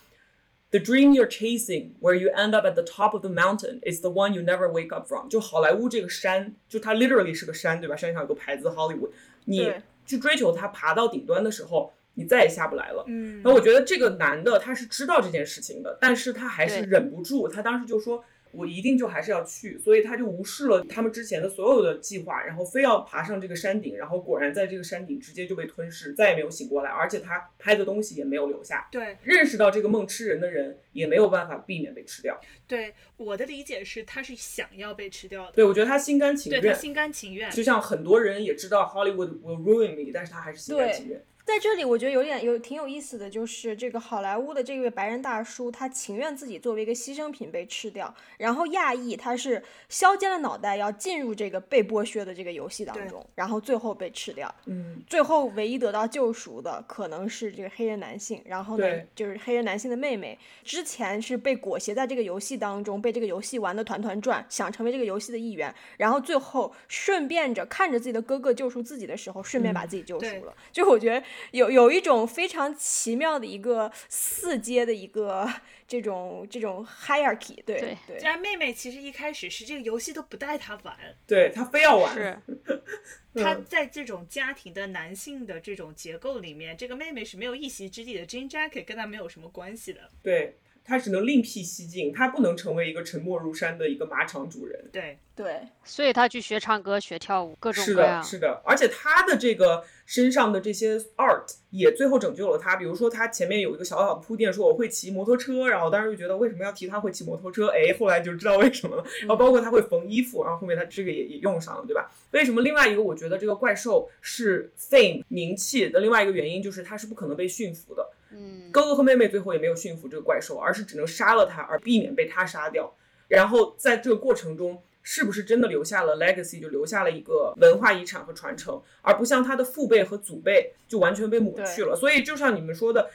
：“The dream you're chasing, where you end up at the top of the mountain, is the one you never wake up from。”就好莱坞这个山，就它 literally 是个山，对吧？山上有个牌子 Hollywood，你去追求它，爬到顶端的时候，你再也下不来了。嗯，那我觉得这个男的他是知道这件事情的，但是他还是忍不住，他当时就说。我一定就还是要去，所以他就无视了他们之前的所有的计划，然后非要爬上这个山顶，然后果然在这个山顶直接就被吞噬，再也没有醒过来，而且他拍的东西也没有留下。对认识到这个梦吃人的人也没有办法避免被吃掉。对，我的理解是他是想要被吃掉的，对，我觉得他心甘情愿，对他心甘情愿。就像很多人也知道 Hollywood will ruin me，但是他还是心甘情愿。在这里，我觉得有点有挺有意思的，就是这个好莱坞的这位白人大叔，他情愿自己作为一个牺牲品被吃掉，然后亚裔他是削尖了脑袋要进入这个被剥削的这个游戏当中，然后最后被吃掉。嗯，最后唯一得到救赎的可能是这个黑人男性，然后呢，就是黑人男性的妹妹，之前是被裹挟在这个游戏当中，被这个游戏玩的团团转，想成为这个游戏的一员，然后最后顺便着看着自己的哥哥救赎自己的时候，顺便把自己救赎了。就我觉得有有一种非常奇妙的一个四阶的一个这种这种 hierarchy，对对对然妹妹其实一开始是这个游戏都不带她玩，对她非要玩。是她嗯在这种家庭的男性的这种结构里面，这个妹妹是没有一席之地的。Jane Jacket 跟她没有什么关系的。对他只能另辟蹊径，他不能成为一个沉默如山的一个马场主人。对，对所以他去学唱歌、学跳舞，各种是的，各样。是的，而且他的这个身上的这些 art 也最后拯救了他。比如说，他前面有一个小小的铺垫，说我会骑摩托车，然后当时就觉得为什么要提他会骑摩托车？哎，后来就知道为什么了。然后包括他会缝衣服，然后后面他这个也也用上了，对吧？为什么？另外一个，我觉得这个怪兽是 fame 名气的另外一个原因，就是他是不可能被驯服的。嗯，哥哥和妹妹最后也没有驯服这个怪兽，而是只能杀了他，而避免被他杀掉。然后在这个过程中，是不是真的留下了 legacy，就留下了一个文化遗产和传承，而不像他的父辈和祖辈就完全被抹去了。所以就像你们说的。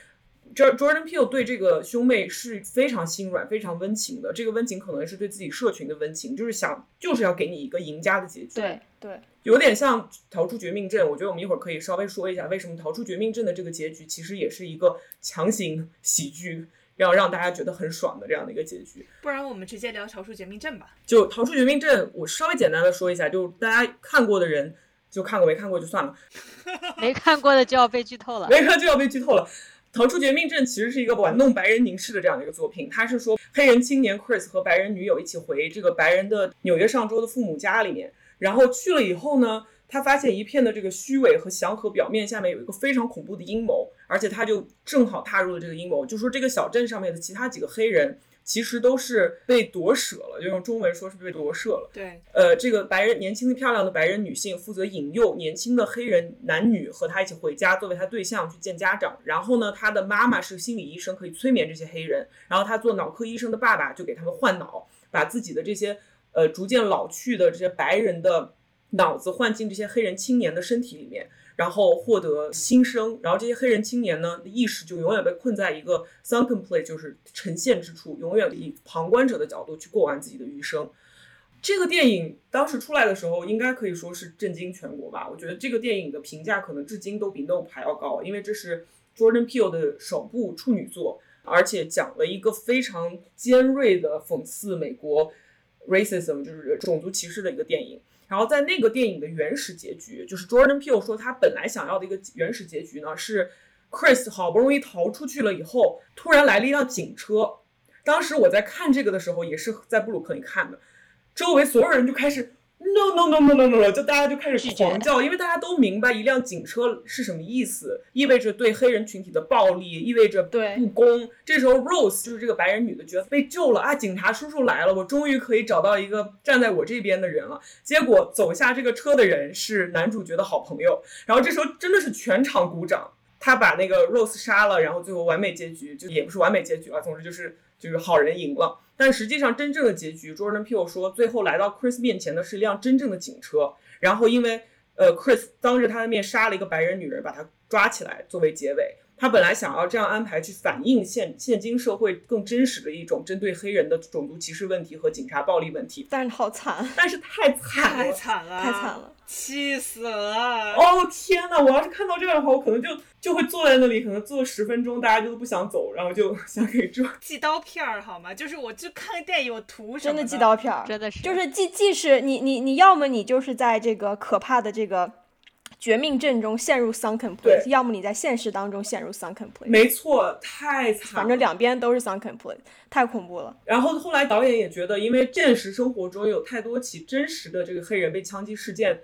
Jor- Jordan Peele 对这个兄妹是非常心软、非常温情的。这个温情可能是对自己社群的温情，就是想就是要给你一个赢家的结局。对对，有点像逃出绝命镇，我觉得我们一会儿可以稍微说一下，为什么逃出绝命镇的这个结局其实也是一个强行喜剧，要让大家觉得很爽的这样的一个结局。不然我们直接聊《逃出绝命镇》吧。就逃出绝命镇，我稍微简单的说一下，就大家看过的人就看过，没看过就算了，没看过的就要被剧透了。没看就要被剧透了。逃出绝命镇其实是一个玩弄白人凝视的这样的一个作品，它是说黑人青年 Chris 和白人女友一起回这个白人的纽约上州的父母家里面，然后去了以后呢，他发现一片的这个虚伪和祥和表面下面有一个非常恐怖的阴谋，而且他就正好踏入了这个阴谋，就说这个小镇上面的其他几个黑人其实都是被夺舍了，就用中文说是被夺舍了。对，呃，这个白人年轻的漂亮的白人女性负责引诱年轻的黑人男女和她一起回家，作为她对象去见家长。然后呢，她的妈妈是心理医生，可以催眠这些黑人。然后她做脑科医生的爸爸就给他们换脑，把自己的这些呃逐渐老去的这些白人的脑子换进这些黑人青年的身体里面。然后获得新生，然后这些黑人青年呢，意识就永远被困在一个 sunken place，就是沉陷之处，永远以旁观者的角度去过完自己的余生。这个电影当时出来的时候，应该可以说是震惊全国吧。我觉得这个电影的评价可能至今都比《Nope》还要高，因为这是 Jordan Peele 的首部处女作，而且讲了一个非常尖锐的讽刺美国 racism，就是种族歧视的一个电影。然后在那个电影的原始结局，就是 Jordan Peele 说他本来想要的一个原始结局呢，是 Chris 好不容易逃出去了以后，突然来了一辆警车。当时我在看这个的时候，也是在布鲁克林看的，周围所有人就开始 no no no no no no，就大家就开始狂叫，因为大家都明白一辆警车是什么意思，意味着对黑人群体的暴力，意味着对不公。这时候 Rose 就是这个白人女的觉得被救了啊，警察叔叔来了，我终于可以找到一个站在我这边的人了。结果走下这个车的人是男主角的好朋友，然后这时候真的是全场鼓掌。他把那个 Rose 杀了，然后最后完美结局，就也不是完美结局啊，总之就是就是好人赢了。但实际上真正的结局，Jordan p e e l 说，最后来到 Chris 面前的是一辆真正的警车，然后因为呃 Chris 当着他的面杀了一个白人女人，把他抓起来作为结尾。他本来想要这样安排，去反映现现今社会更真实的一种针对黑人的种族歧视问题和警察暴力问题，但是好惨，但是太惨了太，惨了，太惨了。气死了！哦天呐！我要是看到这样的话，我可能就就会坐在那里，可能坐十分钟，大家就都不想走，然后就 想给这 寄刀片儿好吗？就是我就看个电影，我图什么真的寄刀片儿，真的是就是既既是你你你要么你就是在这个可怕的这个绝命阵中陷入 sunken place，要么你在现实当中陷入 sunken place，没错，太惨了。反正两边都是 sunken place，太恐怖了。然后后来导演也觉得，因为现实生活中有太多起真实的这个黑人被枪击事件嗯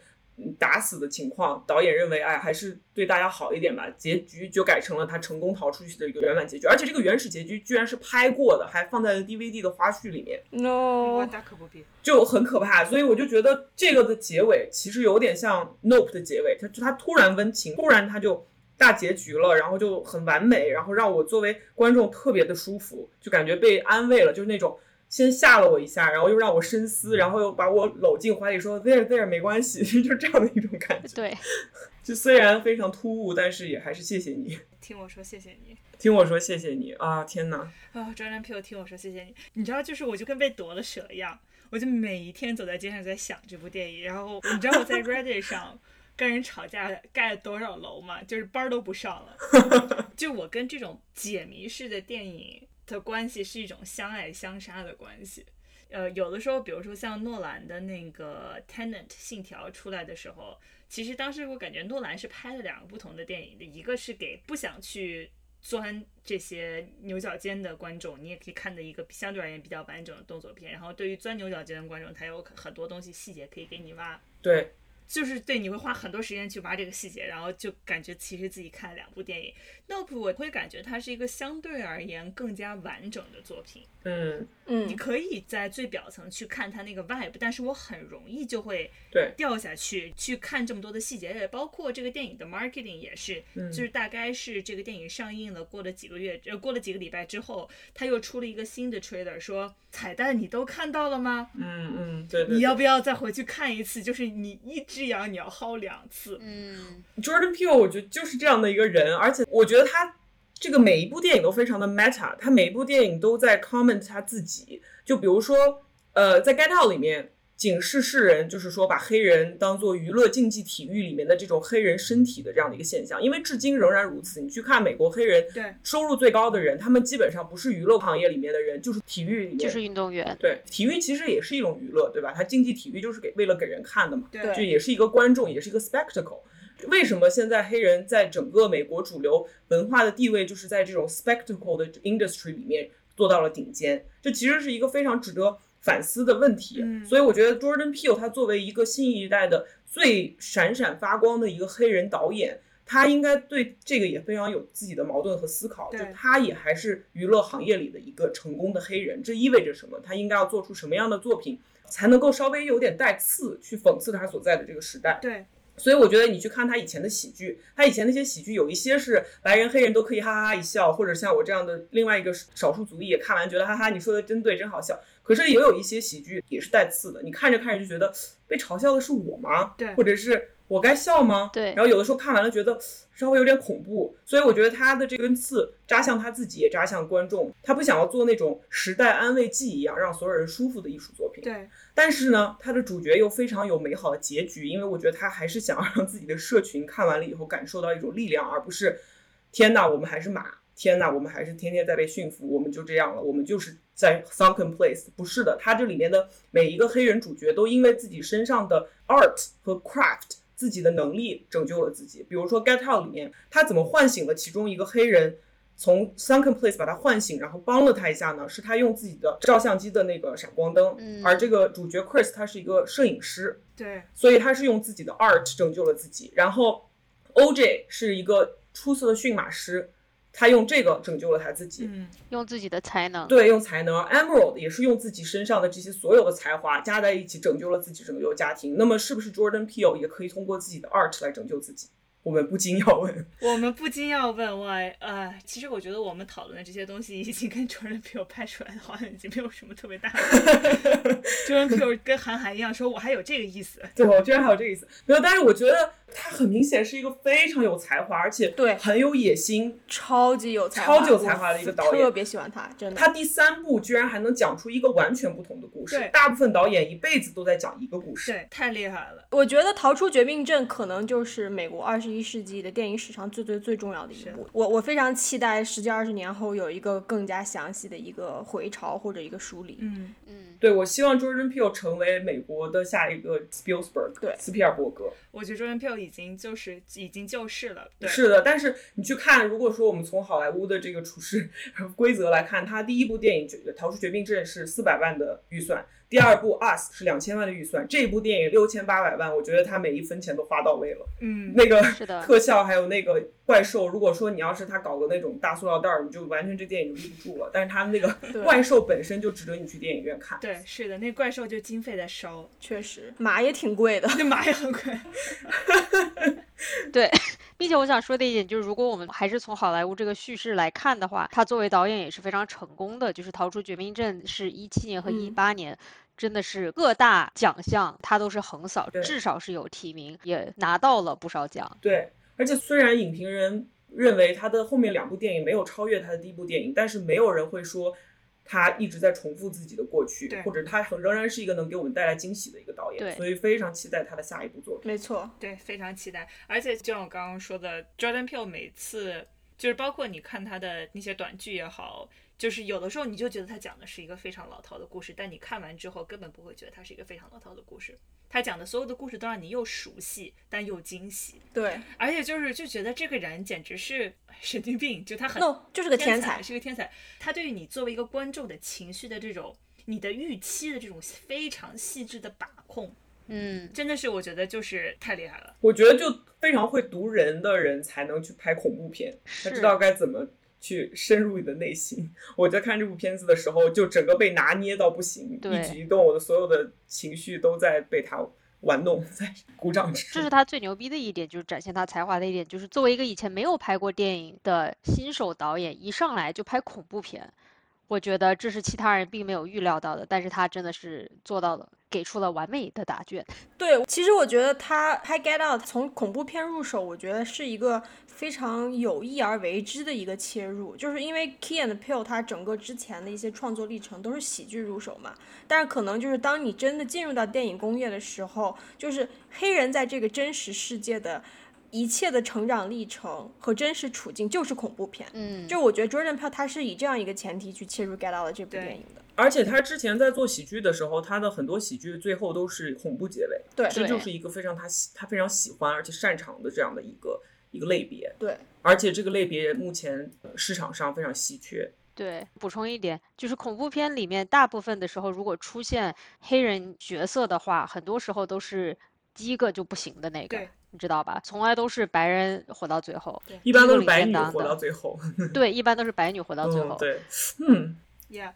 打死的情况，导演认为，哎，还是对大家好一点吧。结局就改成了他成功逃出去的一个圆满结局，而且这个原始结局居然是拍过的，还放在了 DVD 的花絮里面。No，大可不必。就很可怕，所以我就觉得这个的结尾其实有点像 Nope 的结尾，它就它突然温情，突然它就大结局了，然后就很完美，然后让我作为观众特别的舒服，就感觉被安慰了，就是那种先吓了我一下，然后又让我深思，然后又把我搂进怀里说 there there 没关系，就这样的一种感觉。对，就虽然非常突兀，但是也还是谢谢你，听我说谢谢你听我说谢谢你啊！天哪，啊，Jordan Peele，听我说谢谢你。你知道，就是我就跟被夺了舍一样，我就每一天走在街上在想这部电影，然后你知道我在 Reddit 上跟人吵架盖了多少楼吗？就是班儿都不上了。就我跟这种解谜式的电影的关系是一种相爱相杀的关系。呃，有的时候，比如说像诺兰的那个《Tenant》信条出来的时候，其实当时我感觉诺兰是拍了两个不同的电影的，一个是给不想去钻这些牛角尖的观众，你也可以看的一个相对而言比较完整的动作片。然后对于钻牛角尖的观众，他有很多东西细节可以给你挖，对，就是对你会花很多时间去挖这个细节，然后就感觉其实自己看了两部电影。Nope，我会感觉它是一个相对而言更加完整的作品。嗯嗯，你嗯，可以在最表层去看它那个 vibe，但是我很容易就会对掉下去去看这么多的细节，也包括这个电影的 marketing 也是，嗯就是大概是这个电影上映了，过了几个月，呃，过了几个礼拜之后，他又出了一个新的 trailer，说彩蛋你都看到了吗？嗯嗯，对对你要不要再回去看一次？就是你一只羊你要薅两次。嗯，Jordan Peele 我觉得就是这样的一个人，而且我觉得他这个每一部电影都非常的 meta，他每一部电影都在 comment 他自己。就比如说，呃，在《Get Out》里面警示世人，就是说把黑人当做娱乐竞技体育里面的这种黑人身体的这样的一个现象，因为至今仍然如此。你去看美国黑人对收入最高的人，他们基本上不是娱乐行业里面的人，就是体育里面，就是运动员。对体育其实也是一种娱乐，对吧？它竞技体育就是给为了给人看的嘛。对就也是一个观众，也是一个 spectacle。为什么现在黑人在整个美国主流文化的地位，就是在这种 spectacle 的 industry 里面做到了顶尖？这其实是一个非常值得反思的问题。嗯所以我觉得 Jordan Peele 他作为一个新一代的最闪闪发光的一个黑人导演，他应该对这个也非常有自己的矛盾和思考。就他也还是娱乐行业里的一个成功的黑人，这意味着什么？他应该要做出什么样的作品？才能够稍微有点带刺，去讽刺他所在的这个时代。对所以我觉得你去看他以前的喜剧，他以前那些喜剧有一些是白人黑人都可以哈哈哈一笑，或者像我这样的另外一个少数族裔也看完觉得哈哈你说的真对真好笑。可是也有一些喜剧也是带刺的，你看着看着就觉得被嘲笑的是我吗？对或者是我该笑吗？对然后有的时候看完了觉得稍微有点恐怖，所以我觉得他的这根刺扎向他自己，也扎向观众。他不想要做那种时代安慰剂一样让所有人舒服的艺术作品。对但是呢，他的主角又非常有美好的结局，因为我觉得他还是想要让自己的社群看完了以后感受到一种力量，而不是天哪，我们还是马，天呐，我们还是天天在被驯服，我们就这样了，我们就是在 sunken place。不是的，他这里面的每一个黑人主角都因为自己身上的 art 和 craft。自己的能力拯救了自己，比如说《Get Out》里面，他怎么唤醒了其中一个黑人，从 Sunken Place 把他唤醒，然后帮了他一下呢？是他用自己的照相机的那个闪光灯，嗯而这个主角 Chris 他是一个摄影师，对所以他是用自己的 art 拯救了自己。然后 OJ 是一个出色的驯马师，他用这个拯救了他自己。嗯用自己的才能。对，用才能，Emerald 也是用自己身上的这些所有的才华加在一起拯救了自己，拯救了家庭。那么，是不是 Jordan Peele 也可以通过自己的 art 来拯救自己？我们不禁要问。我们不禁要问，why？，呃，其实我觉得我们讨论的这些东西，已经跟 Jordan Peele 拍出来的好像已经没有什么特别大的。Jordan Peele 跟韩寒一样，说我还有这个意思。对，我居然还有这个意思。没有，但是我觉得他很明显是一个非常有才华，而且对很有野心。超级有才华，超级有才华的一个导演我特别喜欢他，真的。他第三部居然还能讲出一个完全不同的故事对。大部分导演一辈子都在讲一个故事。对，太厉害了。我觉得《逃出绝命镇》可能就是美国二十一世纪的电影史上最最最重要的一是部。我我非常期待十几二十年后有一个更加详细的一个回潮或者一个梳理。嗯，嗯，对，我希望 Jordan Peele 成为美国的下一个 Spielberg，对斯皮尔伯格。我觉得 Jordan Peele 已经就是已经就世了。对，是的，但是你去看，如果说我们从好莱坞的这个处事 规则来看，他第一部电影《逃出绝命镇》是四百万的预算。第二部《Us》是两千万的预算，这一部电影六千八百万，我觉得他每一分钱都花到位了。嗯，那个是的特效还有那个怪兽，如果说你要是他搞个那种大塑料袋儿，你就完全这电影就立不住了。但是他那个对怪兽本身就值得你去电影院看。对，是的，那怪兽就经费在烧，确实马也挺贵的。那马也很贵。对，并且我想说的一点就是，如果我们还是从好莱坞这个叙事来看的话，他作为导演也是非常成功的。就是《逃出绝命镇》是一七年和一嗯八年。真的是各大奖项他都是横扫，至少是有提名，也拿到了不少奖。对，而且虽然影评人认为他的后面两部电影没有超越他的第一部电影，但是没有人会说他一直在重复自己的过去，或者他很仍然是一个能给我们带来惊喜的一个导对演，所以非常期待他的下一部作品。没错，对，非常期待。而且就像我刚刚说的，Jordan Peele 每次就是包括你看他的那些短剧也好，就是有的时候你就觉得他讲的是一个非常老套的故事，但你看完之后根本不会觉得它是一个非常老套的故事。他讲的所有的故事都让你又熟悉，但又惊喜，对而且就是就觉得这个人简直是神经病，就他很，no 就是个天才。是个天才。他对于你作为一个观众的情绪的这种、你的预期的这种非常细致的把控，嗯，真的是我觉得就是太厉害了。我觉得就非常会读人的人才能去拍恐怖片，他知道该怎么去深入你的内心。我在看这部片子的时候，就整个被拿捏到不行，对一举一动，我的所有的情绪都在被他玩弄，在鼓掌。这是他最牛逼的一点，就是展现他才华的一点，就是作为一个以前没有拍过电影的新手导演，一上来就拍恐怖片，我觉得这是其他人并没有预料到的，但是他真的是做到了，给出了完美的答卷。对，其实我觉得他拍《Get Out》从恐怖片入手，我觉得是一个非常有意而为之的一个切入，就是因为 Key and Peele 他整个之前的一些创作历程都是喜剧入手嘛，但是可能就是当你真的进入到电影工业的时候，就是黑人在这个真实世界的一切的成长历程和真实处境就是恐怖片。嗯，就我觉得 Jordan Peele 他是以这样一个前提去切入《Get Out》这部电影的。而且他之前在做喜剧的时候，他的很多喜剧最后都是恐怖结尾，对这就是一个非常他喜他非常喜欢而且擅长的这样的一个一个类别。对，而且这个类别目前呃市场上非常稀缺。对，补充一点，就是恐怖片里面大部分的时候，如果出现黑人角色的话，很多时候都是第一个就不行的那个对，你知道吧？从来都是白人活到最后，一般都是白女活到最后。对，一般都是白女活到最后。嗯，对，嗯，Yeah，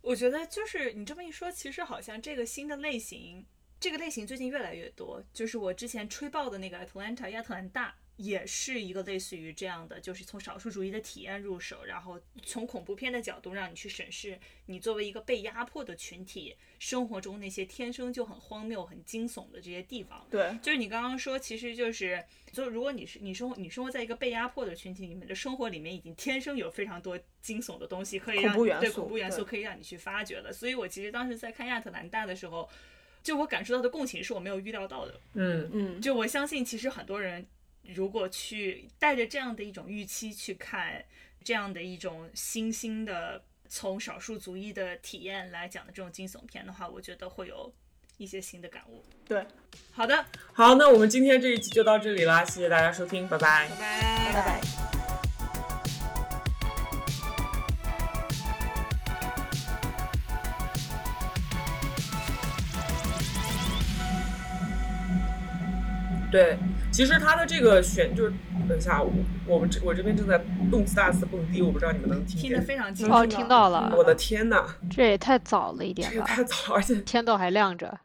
我觉得就是你这么一说，其实好像这个新的类型，这个类型最近越来越多。就是我之前吹爆的那个 Atlanta 亚特兰大，也是一个类似于这样的，就是从少数主义的体验入手，然后从恐怖片的角度让你去审视你作为一个被压迫的群体生活中那些天生就很荒谬、很惊悚的这些地方。对，就是你刚刚说，其实就是，就如果你是你生活你生活在一个被压迫的群体里面，的生活里面已经天生有非常多惊悚的东西可以让你对恐怖元素恐怖元素对可以让你去发掘了。所以我其实当时在看亚特兰大的时候，就我感受到的共情是我没有预料到的。嗯，嗯，就我相信，其实很多人如果去带着这样的一种预期去看这样的一种新兴的从少数族裔的体验来讲的这种惊悚片的话，我觉得会有一些新的感悟。对，好的，好，那我们今天这一集就到这里啦，谢谢大家收听，拜拜拜拜，拜拜。对，其实他的这个选就是，等一下，我我们这我这边正在动次打次蹦迪，我不知道你们能听听得见。非常清哦，楚。听到了，我的天呐，这也太早了一点吧？这个太早了，而且天都还亮着。